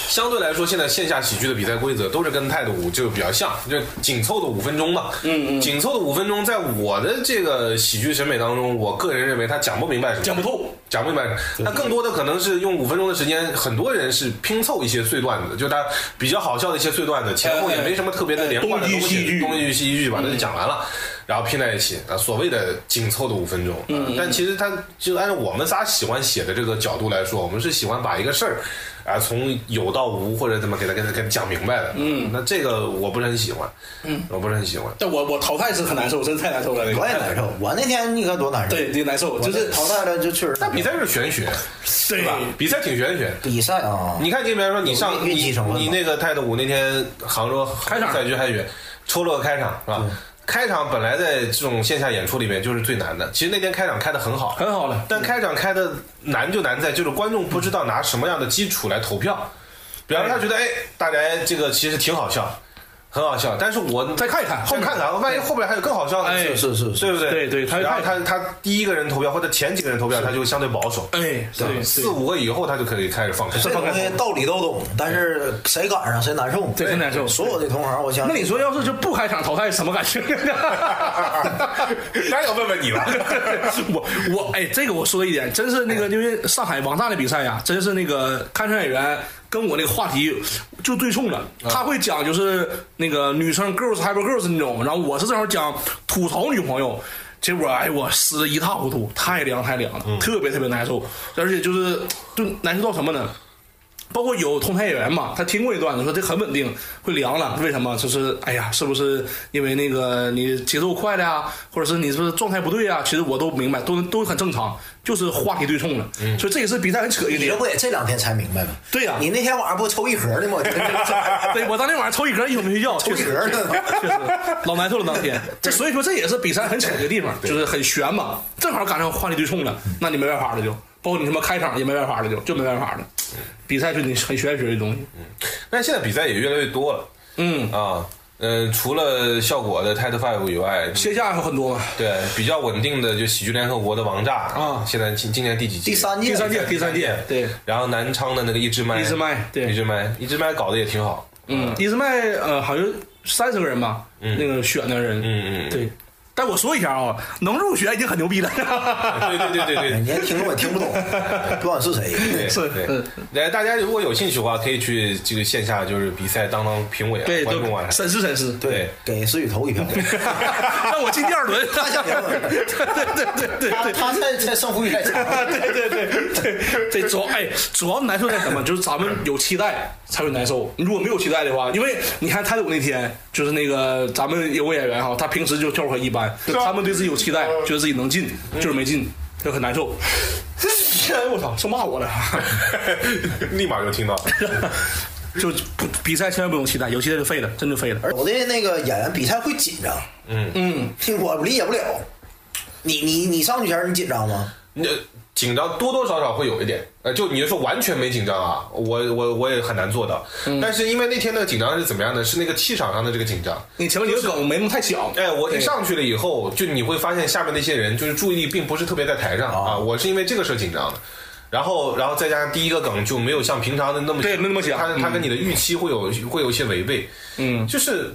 相对来说，现在线下喜剧的比赛规则都是跟态度舞就比较像，就紧凑的五分钟嘛。嗯嗯，紧凑的五分钟，在我的这个喜剧审美当中，我个人认为他讲不明白什么，讲不透。讲不明白。那更多的可能是用五分钟的时间，很多人是拼凑一些碎段子，就他比较好笑的一些碎段子，前后也没什么特别的连贯的东西，东一句西一句把它就讲完了。然后拼在一起啊，所谓的紧凑的五分钟，嗯，但其实他就按照我们仨喜欢写的这个角度来说，我们是喜欢把一个事儿啊从有到无或者怎么给他给他给他讲明白的，嗯，那这个我不是很喜欢，嗯，我不是很喜欢。但我我淘汰是很难受，真的太难受了。我也难受。我那天你可多难受。对，这难受，就就是是淘汰了就确实。但比赛是玄学，对吧？比赛挺玄学。比赛啊，你看，你比方说你上你你那个泰斗舞那天杭州开场赛局还远，抽了个开场是吧？开场本来在这种线下演出里面就是最难的，其实那天开场开的很好，很好了。但开场开的难就难在就是观众不知道拿什么样的基础来投票，比方说他觉得哎，大家这个其实挺好笑，很好笑，但是我再看一看后看看，万一后边还有更好笑的，哎是是是对不对？对对他然后他他第一个人投票或者前几个人投票，他就相对保守，哎，对，四五个以后他就可以开始放开。这东西道理都懂，但是谁赶上谁难受。对真难受所有的同行，我相信。那你说要是就不开场淘汰什么感觉？那要问问你了。我我哎，这个我说一点，真是那个，因为上海王炸的比赛呀，真是那个看场演员跟我那个话题就对冲了。他会讲就是那个女生 girls hyper girls 那种，然后我是正好讲吐槽女朋友。结果哎，我撕的一塌糊涂，太凉太凉了，特别特别难受，而且就是就难受到什么呢？包括有同台演员嘛，他听过一段子，说这很稳定，会凉了。为什么？就是哎呀，是不是因为那个你节奏快了呀，或者是你是不是状态不对啊？其实我都明白，都都很正常，就是话题对冲了。所以这也是比赛很扯一点你这。不也这两天才明白吗？对呀你那天晚上不抽一盒的吗？对我当天晚上抽一盒，一宿没睡觉，抽一盒呢。确实老难受了。当天，这所以说这也是比赛很扯的地方，就是很悬嘛，正好赶上话题对冲了，那你没办法了就，包括你他妈开场也没办法了就，就没办法了。比赛是你很玄学的东西。嗯但现在比赛也越来越多了嗯，啊。呃，除了效果的 Title Five 以外，线下还有很多嘛。对比较稳定的就喜剧联合国的王炸啊现在今今年第几届？第三届，第三届，第三届，对，然后南昌的那个一支麦，一支麦对一支麦，一支麦搞得也挺好。嗯，一支麦呃好像三十个人吧，那个选的人，嗯嗯嗯对。但我说一下啊，能入选已经很牛逼了。对对对对对。你听众也听不懂，不管是谁。对是来，大家如果有兴趣的话，可以去这个线下就是比赛当当评委啊，对，都观众啊。审视审视。对，给思雨投一票。让我进第二轮。他想评论，对对对对对。他在在胜负欲太强。对对对对对，主要哎，主要难受在什么？就是咱们有期待才会难受。你如果没有期待的话，因为你看泰斗那天，就是那个咱们有个演员哈，他平时就跳可一般，他们对自己有期待，觉得自己能进，就是没进，就很难受。哎我操，是骂我了。立马就听到了。就不比赛千万不用期待，有期待就废了，真就废了。有的那个演员比赛会紧张，嗯，我理解不了。你你你上去前你紧张吗？你紧张多多少少会有一点，呃，就你就说完全没紧张啊，我我我也很难做到。但是因为那天那个紧张是怎么样呢？是那个气场上的这个紧张。你前面你的梗没那么太小。哎，我一上去了以后，就你会发现下面那些人就是注意力并不是特别在台上啊，我是因为这个事儿紧张的。然后，然后再加上第一个梗就没有像平常的那么对没那么响他他跟你的预期会有会有一些违背。嗯，就是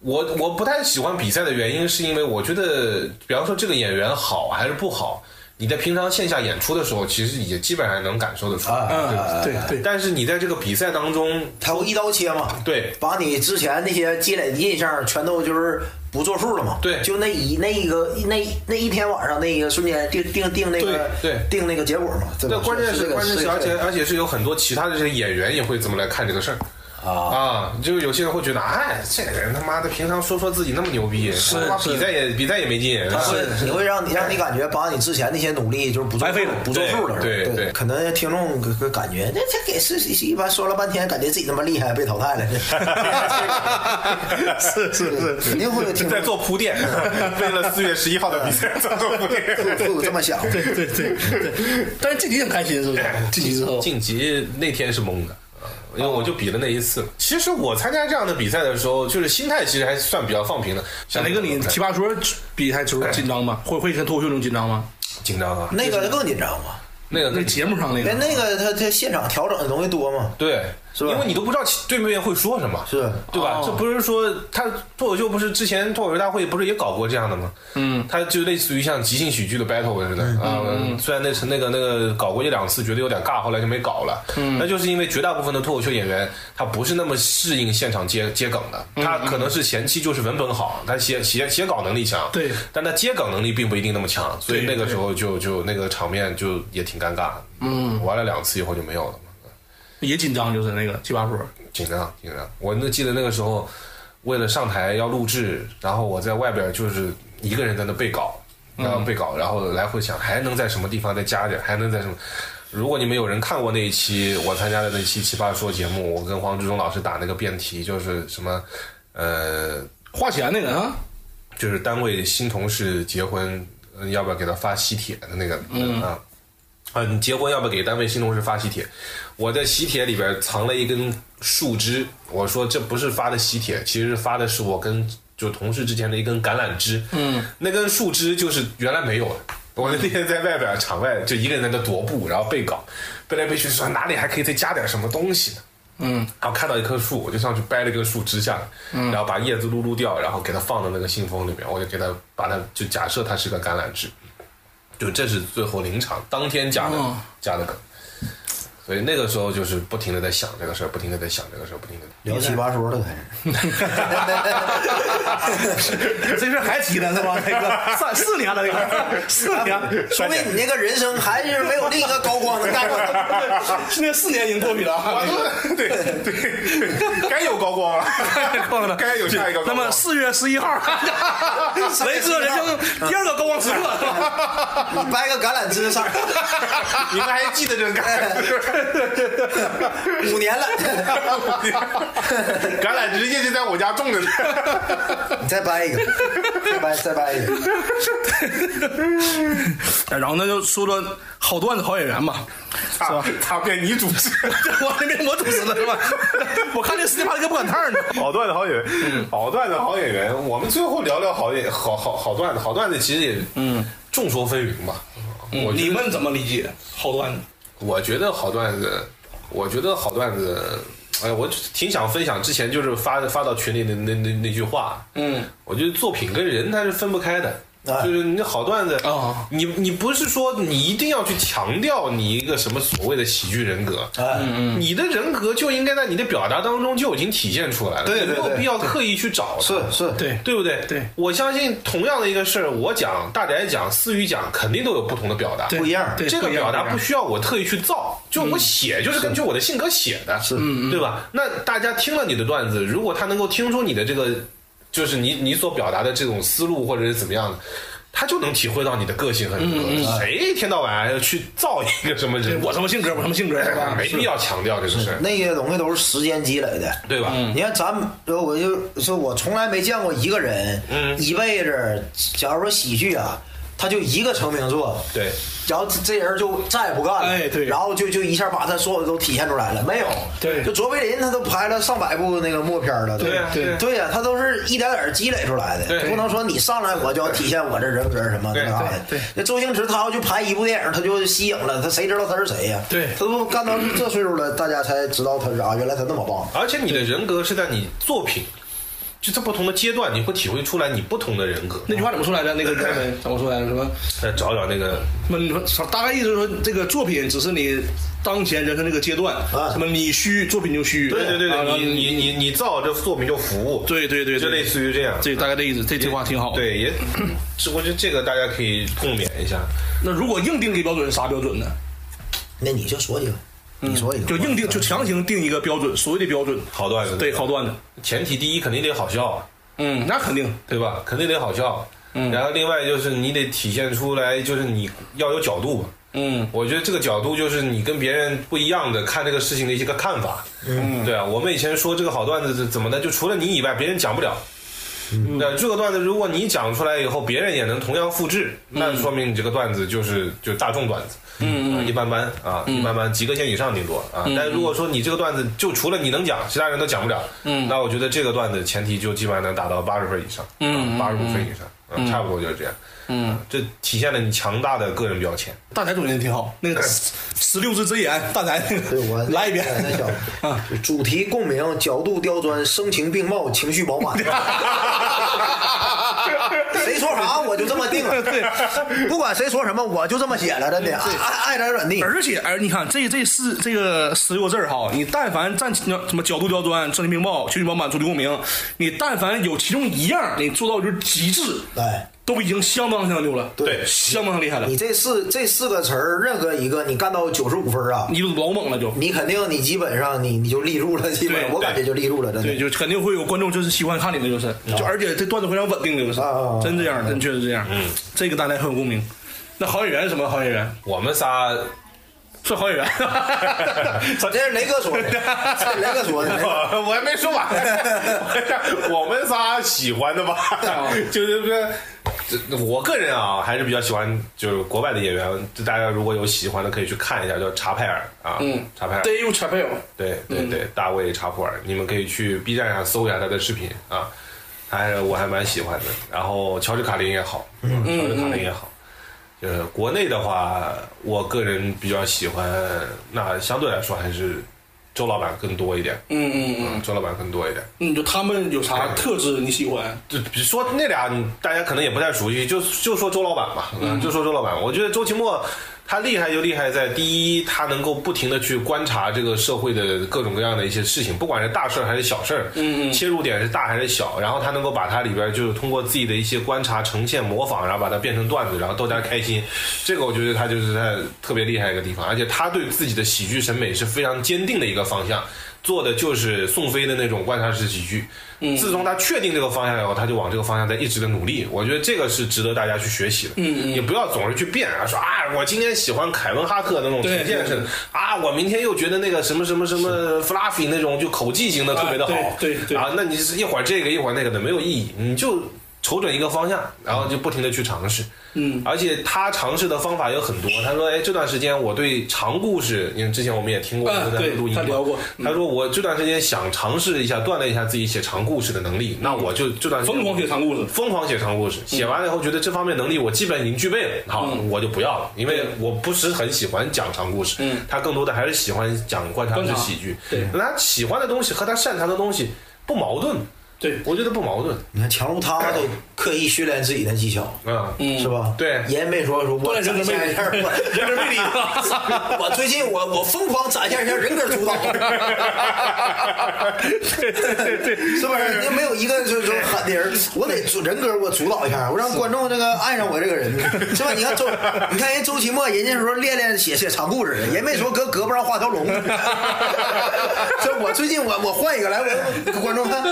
我我不太喜欢比赛的原因，是因为我觉得，比方说这个演员好还是不好，你在平常线下演出的时候，其实也基本上能感受得出来。嗯，对对。但是你在这个比赛当中，他会一刀切嘛？对把你之前那些积累的印象全都就是不作数了嘛？对就那一那一个那那一天晚上那一个瞬间定定定那个对对定那个结果嘛？对关键这个是关键是，而这个且而且是有很多其他的这些演员也会这么来看这个事儿。啊，啊，就有些人会觉得，哎，这个人他妈的平常说说自己那么牛逼，他妈是比赛也比赛也没劲，他是你会让你让你感觉把你之前那些努力就是不费了不作数了，对对对可能听众个个感觉那这给是一般说了半天，感觉自己那么厉害，被淘汰了。是 是是。肯定会有听众在做铺垫，为了四月十一号的比赛在做铺垫。会有这么想。对对对对，但是晋级很开心，是不是？晋级之后，晋级那天是懵的。啊因为我就比了那一次。其实我参加这样的比赛的时候，就是心态其实还算比较放平的。像那个你奇葩说比赛时候紧张吗？会会像脱口秀那种紧张吗？紧张啊，那个更紧张嘛，那个那节目上那个，那那个他他现场调整的东西多吗。对，是吧？因为你都不知道其对面会说什么，是。对吧？哦。这不是说他脱口秀不是之前脱口秀大会不是也搞过这样的吗？嗯，他就类似于像即兴喜剧的 battle 似的啊、虽然那次那个那个搞过一两次，觉得有点尬，后来就没搞了。嗯，那就是因为绝大部分的脱口秀演员他不是那么适应现场接接梗的，他可能是前期就是文本好，他写写写稿能力强，对。但他接梗能力并不一定那么强，所以那个时候就就那个场面就也挺尴尬。的。嗯，玩了两次以后就没有了嘛。也紧张，就是那个奇葩说。紧张紧张。我那记得那个时候，为了上台要录制，然后我在外边就是一个人在那背稿，然后背稿，然后来回想还能在什么地方再加点，还能在什么。如果你们有人看过那一期我参加的那期奇葩说节目，我跟黄志忠老师打那个辩题，就是什么，呃，花钱那个啊，就是单位新同事结婚，呃要不要给他发喜帖的那个、啊。啊，你结婚要不要给单位新同事发喜帖？我在喜帖里边藏了一根树枝，我说这不是发的喜帖，其实发的是我跟就同事之间的一根橄榄枝。嗯，那根树枝就是原来没有的。我那天在外边场外就一个人在那踱步，然后背稿，背来背去说哪里还可以再加点什么东西呢？嗯，然后看到一棵树，我就上去掰了一根树枝下来，然后把叶子撸撸掉，然后给它放到那个信封里面，我就给它把它就假设它是个橄榄枝，就这是最后临场当天加的、哦加的梗，所以那个时候就是不停的在想这个事儿，不停的在想这个事儿，不停的。聊七八说 了开始。这事还提呢是吧？那个 三四年了，这个四年，说明你那个人生还是没有另一个高光能干过。是那四年已经过去了啊。对对，该有高光了，该有下一个。那么四月十一号，雷哥人生第二个高光时刻。你掰个橄榄枝上，你们还记得这个？五年了，橄榄枝一直在我家种着呢。你 再掰一个，再掰再掰一个。然后那就说说好段子、好演员吧，是吧？他变你主持，我那边我主持了是吧？我看那斯蒂帕那个不赶趟呢。好段子好演员，好段子好演员。我们最后聊聊好演好好好段子，好段子其实也嗯众说纷纭吧。我你们怎么理解好段子？我觉得好段子，我觉得好段子，哎，我挺想分享之前就是发发到群里的那那那句话，嗯，我觉得作品跟人他是分不开的。哎就是你好段子哦你你不是说你一定要去强调你一个什么所谓的喜剧人格，哎，你的人格就应该在你的表达当中就已经体现出来了，对对对没有必要刻意去找它。是是，对。对不对？对。我相信同样的一个事儿，我讲、大宅讲、思雨讲，肯定都有不同的表达。不一样对，这个表达不需要我特意去造，就我写就是根据我的性格写的，是，对吧？那大家听了你的段子，如果他能够听出你的这个，就是你你所表达的这种思路或者是怎么样的。他就能体会到你的个性和人格。谁一天到晚要去造一个什么人？我什么性格，我什么性格，是吧？没必要强调这个事儿，那些东西都是时间积累的。对吧？你看咱们，我就说，我从来没见过一个人，嗯一辈子，假如说喜剧啊，他就一个成名作，对，然后这人就再也不干了，哎对。然后就就一下把他所有的都体现出来了，没有，对。就卓别林他都拍了上百部那个默片了，对呀对。对呀，他都是一点点积累出来的，对。不能说你上来我就要体现我这人格什么对那啥的，对对。那周星驰他要去拍一部电影，他就吸引了，他谁知道他是谁呀？对。他都干到这岁数了，大家才知道他是啊，原来他那么棒。而且你的人格是在你作品，就在不同的阶段，你会体会出来你不同的人格。那句话怎么说来着？那个开门怎么说来着？什么？再找找那个，那？你说大概意思是说，这个作品只是你当前人生这个阶段，啊什么你虚，作品就虚。对对对对，啊你你你你造这作品就服务，对对对，对就类似于这样。这大概的意思。这这话挺好。，对，也，这我觉得这个大家可以共勉一下。那如果硬定一个标准，啥标准呢？那你就说一个，你说一个，就硬定，就强行定一个标准，所谓的标准。好段子，对，好段子。前提第一肯定得好笑啊，嗯，那肯定。对吧？肯定得好笑。嗯，然后另外就是你得体现出来，就是你要有角度。嗯，我觉得这个角度就是你跟别人不一样的看这个事情的一个看法。嗯，对啊，我们以前说这个好段子是怎么的，就除了你以外，别人讲不了。那这个段子如果你讲出来以后，别人也能同样复制，那说明你这个段子就是就大众段子。嗯嗯，一般般啊，一般般，及格线以上顶多啊。但如果说你这个段子就除了你能讲，其他人都讲不了，嗯，那我觉得这个段子前提就基本上能达到八十分以上，嗯，八十五分以上，嗯，差不多就是这样。嗯，这体现了你强大的个人标签。大台总结的挺好，那个十六字真言，大宅那对我 来一遍。啊，主题共鸣，角度刁钻，声情并茂，情绪饱满。谁说啥我就这么定了，对，不管谁说什么我就这么写了，真的爱爱爱咋咋地。而且，而你看这这四这个十六个字儿哈，你但凡站什么角度刁钻、声情并报、情绪饱满、主题共鸣，你但凡有其中一样你做到就是极致，哎，都已经相当相当牛了，对相当厉害了，你这四这四个词儿，任何一个你干到九十五分啊，你就老猛了就。你肯定你基本上你你就立住了，基本上我感觉就立住了，真的对，就肯定会有观众就是喜欢看你的，就是就而且这段子非常稳定的，就是啊真这样，真确实这样。嗯，这个大家很有共鸣。那好演员是什么好演员？我们仨是好演员。这是雷哥说的，这是雷哥说的。雷哥我我还没说完，我们仨喜欢的吧，就是说，这我个人啊，还是比较喜欢就是国外的演员，就大家如果有喜欢的，可以去看一下，叫查佩尔啊，嗯，查佩尔，Dave Chappelle，对对对，大卫查普尔，你们可以去 B 站上搜一下他的视频啊，还我还蛮喜欢的。然后乔治卡林也好，嗯，乔治卡林也好。呃，国内的话，我个人比较喜欢，那相对来说还是周老板更多一点。嗯嗯嗯，嗯，周老板更多一点。嗯，就他们有啥特质你喜欢？就比如说那俩，大家可能也不太熟悉，就就说周老板吧，嗯，就说周老板。我觉得周奇墨他厉害就厉害在，第一，他能够不停的去观察这个社会的各种各样的一些事情，不管是大事儿还是小事儿，嗯嗯，切入点是大还是小，然后他能够把它里边就是通过自己的一些观察、呈现、模仿，然后把它变成段子，然后逗大家开心。这个我觉得他就是他特别厉害的一个地方，而且他对自己的喜剧审美是非常坚定的一个方向。做的就是宋飞的那种观察式喜剧。嗯自从他确定这个方向以后，他就往这个方向在一直的努力。我觉得这个是值得大家去学习的。嗯嗯，你不要总是去变啊，说啊，我今天喜欢凯文哈特那种对呈现式的啊，我明天又觉得那个什么什么什么 fluffy 那种就口技型的特别的好。啊对对对啊，那你是一会儿这个一会儿那个的没有意义，你就瞅准一个方向，然后就不停的去尝试。嗯，而且他尝试的方法有很多。他说：“哎，这段时间我对长故事，因为之前我们也听过啊他在录音嘛他聊过嗯他说我这段时间想尝试一下锻炼一下自己写长故事的能力，那我就这段时间疯狂写长故事疯狂写长故事。写完了以后觉得这方面能力我基本已经具备了，好，我就不要了，因为我不是很喜欢讲长故事。嗯他更多的还是喜欢讲观察式观察喜剧。对那他喜欢的东西和他擅长的东西不矛盾，对，我觉得不矛盾。你看强如他 都刻意训练自己的技巧，嗯，嗯是吧？对人没说说我展现一下，我 人格魅力。我最近我我疯狂展现一下人格主导，对对对对，是不是？就没有一个就是说狠的人，我得主人格我主导一下，我让观众这个爱上我这个人，是吧？你看周，你看人周奇墨，人家说练练写写长故事，人没说搁胳膊上画条龙。这我最近我我换一个来，我给观众看，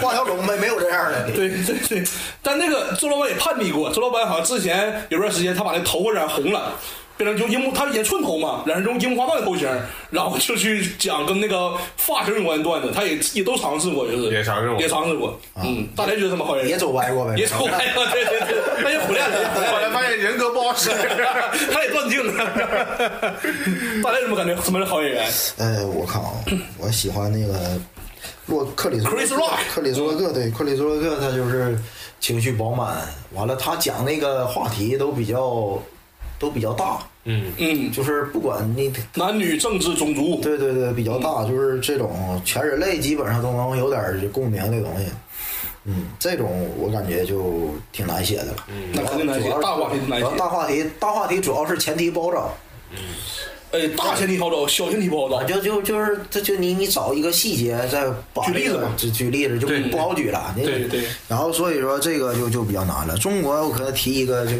画条龙没没有这样的。对对对，但那个周老板也叛逆过，周老板好像之前有段时间他把那头发染红了。变成就樱木，他演寸头嘛，染成这种樱木花道的头型，然后就去讲跟那个发型有关的段子，他也也都尝试过，就是也尝试过也尝试过。嗯，大家觉得什么好演员？也走歪过呗，也走歪了，对对对，他也苦练了，后来发现人格不好使。他也断定了。大家怎么感觉？什么是好演员？呃，我看啊，我喜欢那个洛克里斯 Chris Rock 克里斯洛克，对，克里斯洛克他就是情绪饱满，完了他讲那个话题都比较都比较大，嗯，嗯，就是不管你，男女、政治、种族，对对对，比较大，就是这种全人类基本上都能有点共鸣的东西。嗯，这种我感觉就挺难写的了。嗯那肯定难写大话题难写大话题，大话题主要是前提不好找。哎，大前提好找，小前提不好啊，找。就就就是，这就你你找一个细节，再举例子嘛举举例子就不好举了。你对对然后所以说这个就就比较难了。中国我可能提一个就，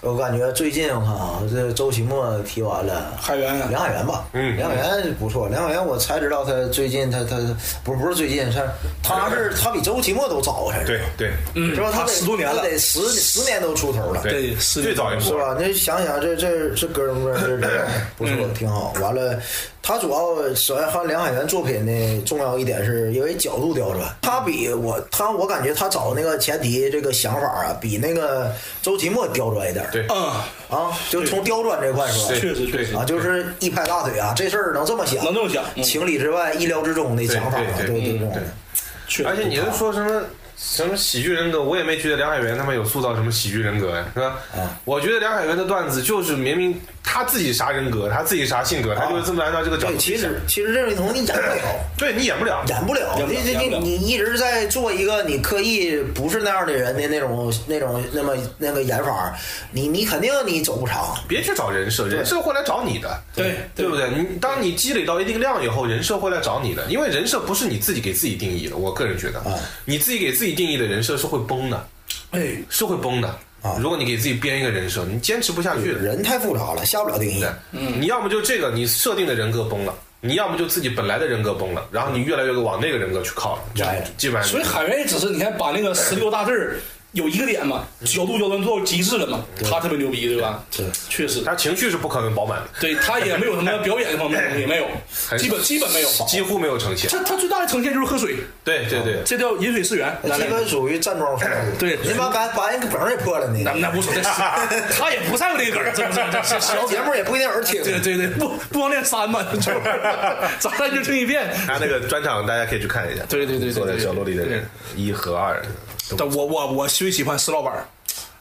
我感觉最近我看啊，这周奇墨提完了。海源，梁海源吧，嗯梁海源不错。梁海源我才知道他最近他他不是不是最近，他他是他比周奇墨都早，还是对对，嗯是吧？他得十多年了他得十十年都出头了。对，是最早一是吧？你想想这这这哥们儿这人 不错，挺好。完了，他主要首先和梁海源作品呢，重要一点是因为角度刁钻，他比我他我感觉他找那个前提这个想法啊，比那个周奇墨刁钻一点。对。啊，啊，就从刁钻这块说。对确实确实啊，就是一拍大腿啊，这事儿能这么想，能这么想嗯。情理之外、意料之中的想法啊，对对对而且你是说什么什么喜剧人格，我也没觉得梁海源他们有塑造什么喜剧人格呀，是吧？啊。我觉得梁海源的段子就是明明他自己啥人格，他自己啥性格，他就是这么按照这个角对，度去讲。其实其实任伟彤你演不了。对你演不了，演不了，你你你你一直在做一个你刻意不是那样的人的那种那种那么那个演法，你你肯定你走不长。别去找人设，人设会来找你的，对对不对？你当你积累到一定量以后，人设会来找你的，因为人设不是你自己给自己定义的。我个人觉得，啊你自己给自己定义的人设是会崩的，哎，是会崩的。啊如果你给自己编一个人设，你坚持不下去的。人太复杂了，下不了定义嗯。，你要么就这个你设定的人格崩了，你要么就自己本来的人格崩了，然后你越来越往那个人格去靠了，就哎基本上所以海源也只是你看把那个十六大字儿有一个点嘛，角度交端做到极致了嘛，他特别牛逼，对吧？对确实，他情绪是不可能饱满的，对他也没有什么表演方面的东西，没有，基本基本没有。几乎没有呈现。他他最大的呈现就是喝水，对对对，这叫饮水思源。咱这个属于站桩风。对你把把把人个梗也破了那呢。那无所谓，他也不在乎这个梗儿，这这这小小节目也不一定有人听。对对对，不不光练三嘛，就是咱咱就听一遍。他那个专场大家可以去看一下。对对对对坐在角落里的人一和二但我我我最喜欢石老板，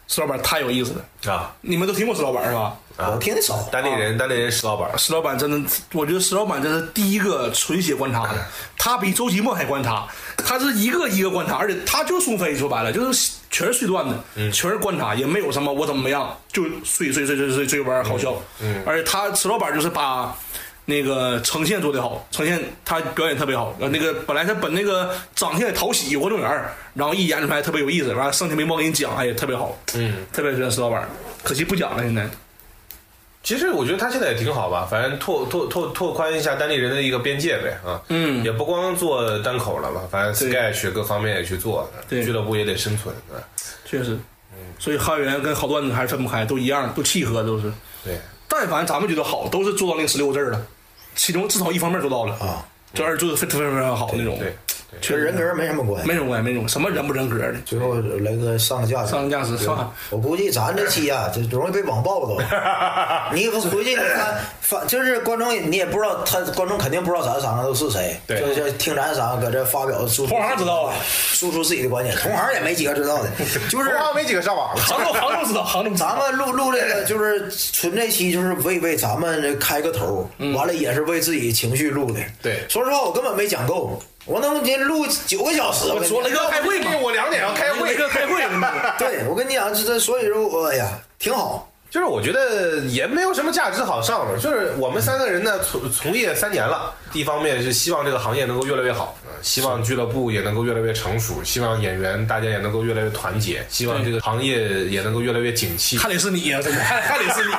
石老板太有意思了。啊你们都听过石老板是吧？我听的少。单立人，单立人石老板，石老板真的，我觉得石老板真是第一个纯写观察的，他比周奇墨还观察，他是一个一个观察，而且他就是苏菲，说白了就是全是碎段子，全是观察，也没有什么我怎么样，就碎碎碎碎碎碎玩儿好笑。嗯，而且他石老板就是把。那个呈现做得好，呈现他表演特别好。呃，那个本来他本那个长相也讨喜，观众缘儿，然后一演出来特别有意思，完了剩下没帮给你讲，哎呀特别好，嗯，特别喜欢石老板，可惜不讲了现在。其实我觉得他现在也挺好吧，反正拓拓拓拓宽一下单立人的一个边界呗啊，嗯也不光做单口了吧，反正对 sketch 各方面也去做，对俱乐部也得生存，对吧确实，所以汉源跟好段子还是分不开，都一样，都契合，都是。对，但凡咱们觉得好，都是做到那个十六个字儿了，其中至少一方面做到了。啊，这二做的非非常非常好那种。对，确实人格没什么关系。没什么关系，没什么什么人不人格的。最后雷哥上个价值。上个价值上海我估计咱这期啊，就容易被网暴都。你回去你看，发就是观众，你也不知道他观众肯定不知道咱三个都是谁，对就是听咱三个搁这发表输出，同行知道啊，输出自己的观点，同行也没几个知道的，就是同行没几个上网了，杭州杭州知道，杭州咱们录录这个就是纯这期就是为为咱们开个头，完了也是为自己情绪录的。对说实话我根本没讲够，我能给录九个小时。我说了，要开会嘛，我两点要开会雷哥开会，对我跟你讲，这这所以说，哎呀，挺好。就是我觉得也没有什么价值好上的，就是我们三个人呢从从业三年了，一方面是希望这个行业能够越来越好，呃希望俱乐部也能够越来越成熟，希望演员大家也能够越来越团结，希望这个行业也能够越来越景气。还得是你呀，真的，还还得是你，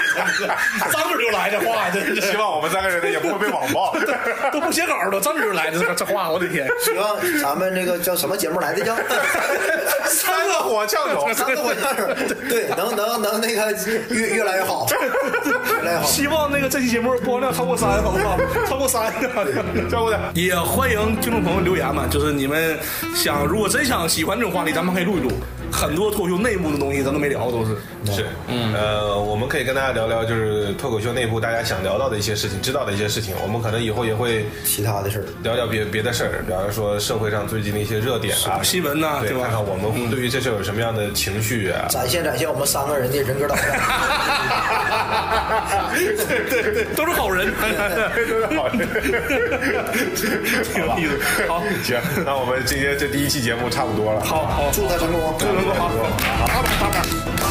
张嘴就来这话，真是希望我们三个人呢也不会被网暴。都不写稿儿都张嘴就来这这话，我的天！希望咱们这个叫什么节目来的叫 三个火枪手，三个火枪手，对，能能能那个越越来越好，越来越好。希望那个这期节目播放量超过三，好不好？超过三，超过点。也欢迎听众朋友留言嘛，就是你们想，如果真想喜欢这种话题，咱们可以录一录。很多脱口秀内部的东西咱都没聊，都是。是，嗯，呃，我们可以跟大家聊聊，就是脱口秀内部大家想聊到的一些事情，知道的一些事情。我们可能以后也会其他的事儿，聊聊别别的事儿，比方说社会上最近的一些热点啊、新闻呐对，对吧看看我们对于这事有什么样的情绪啊。展现展现我们三个人的人格导向。对对对，都是好人，都是好人，挺有意思。好，行，那我们今天这第一期节目差不多了。好好，祝他成功，祝 Tabak, tabak.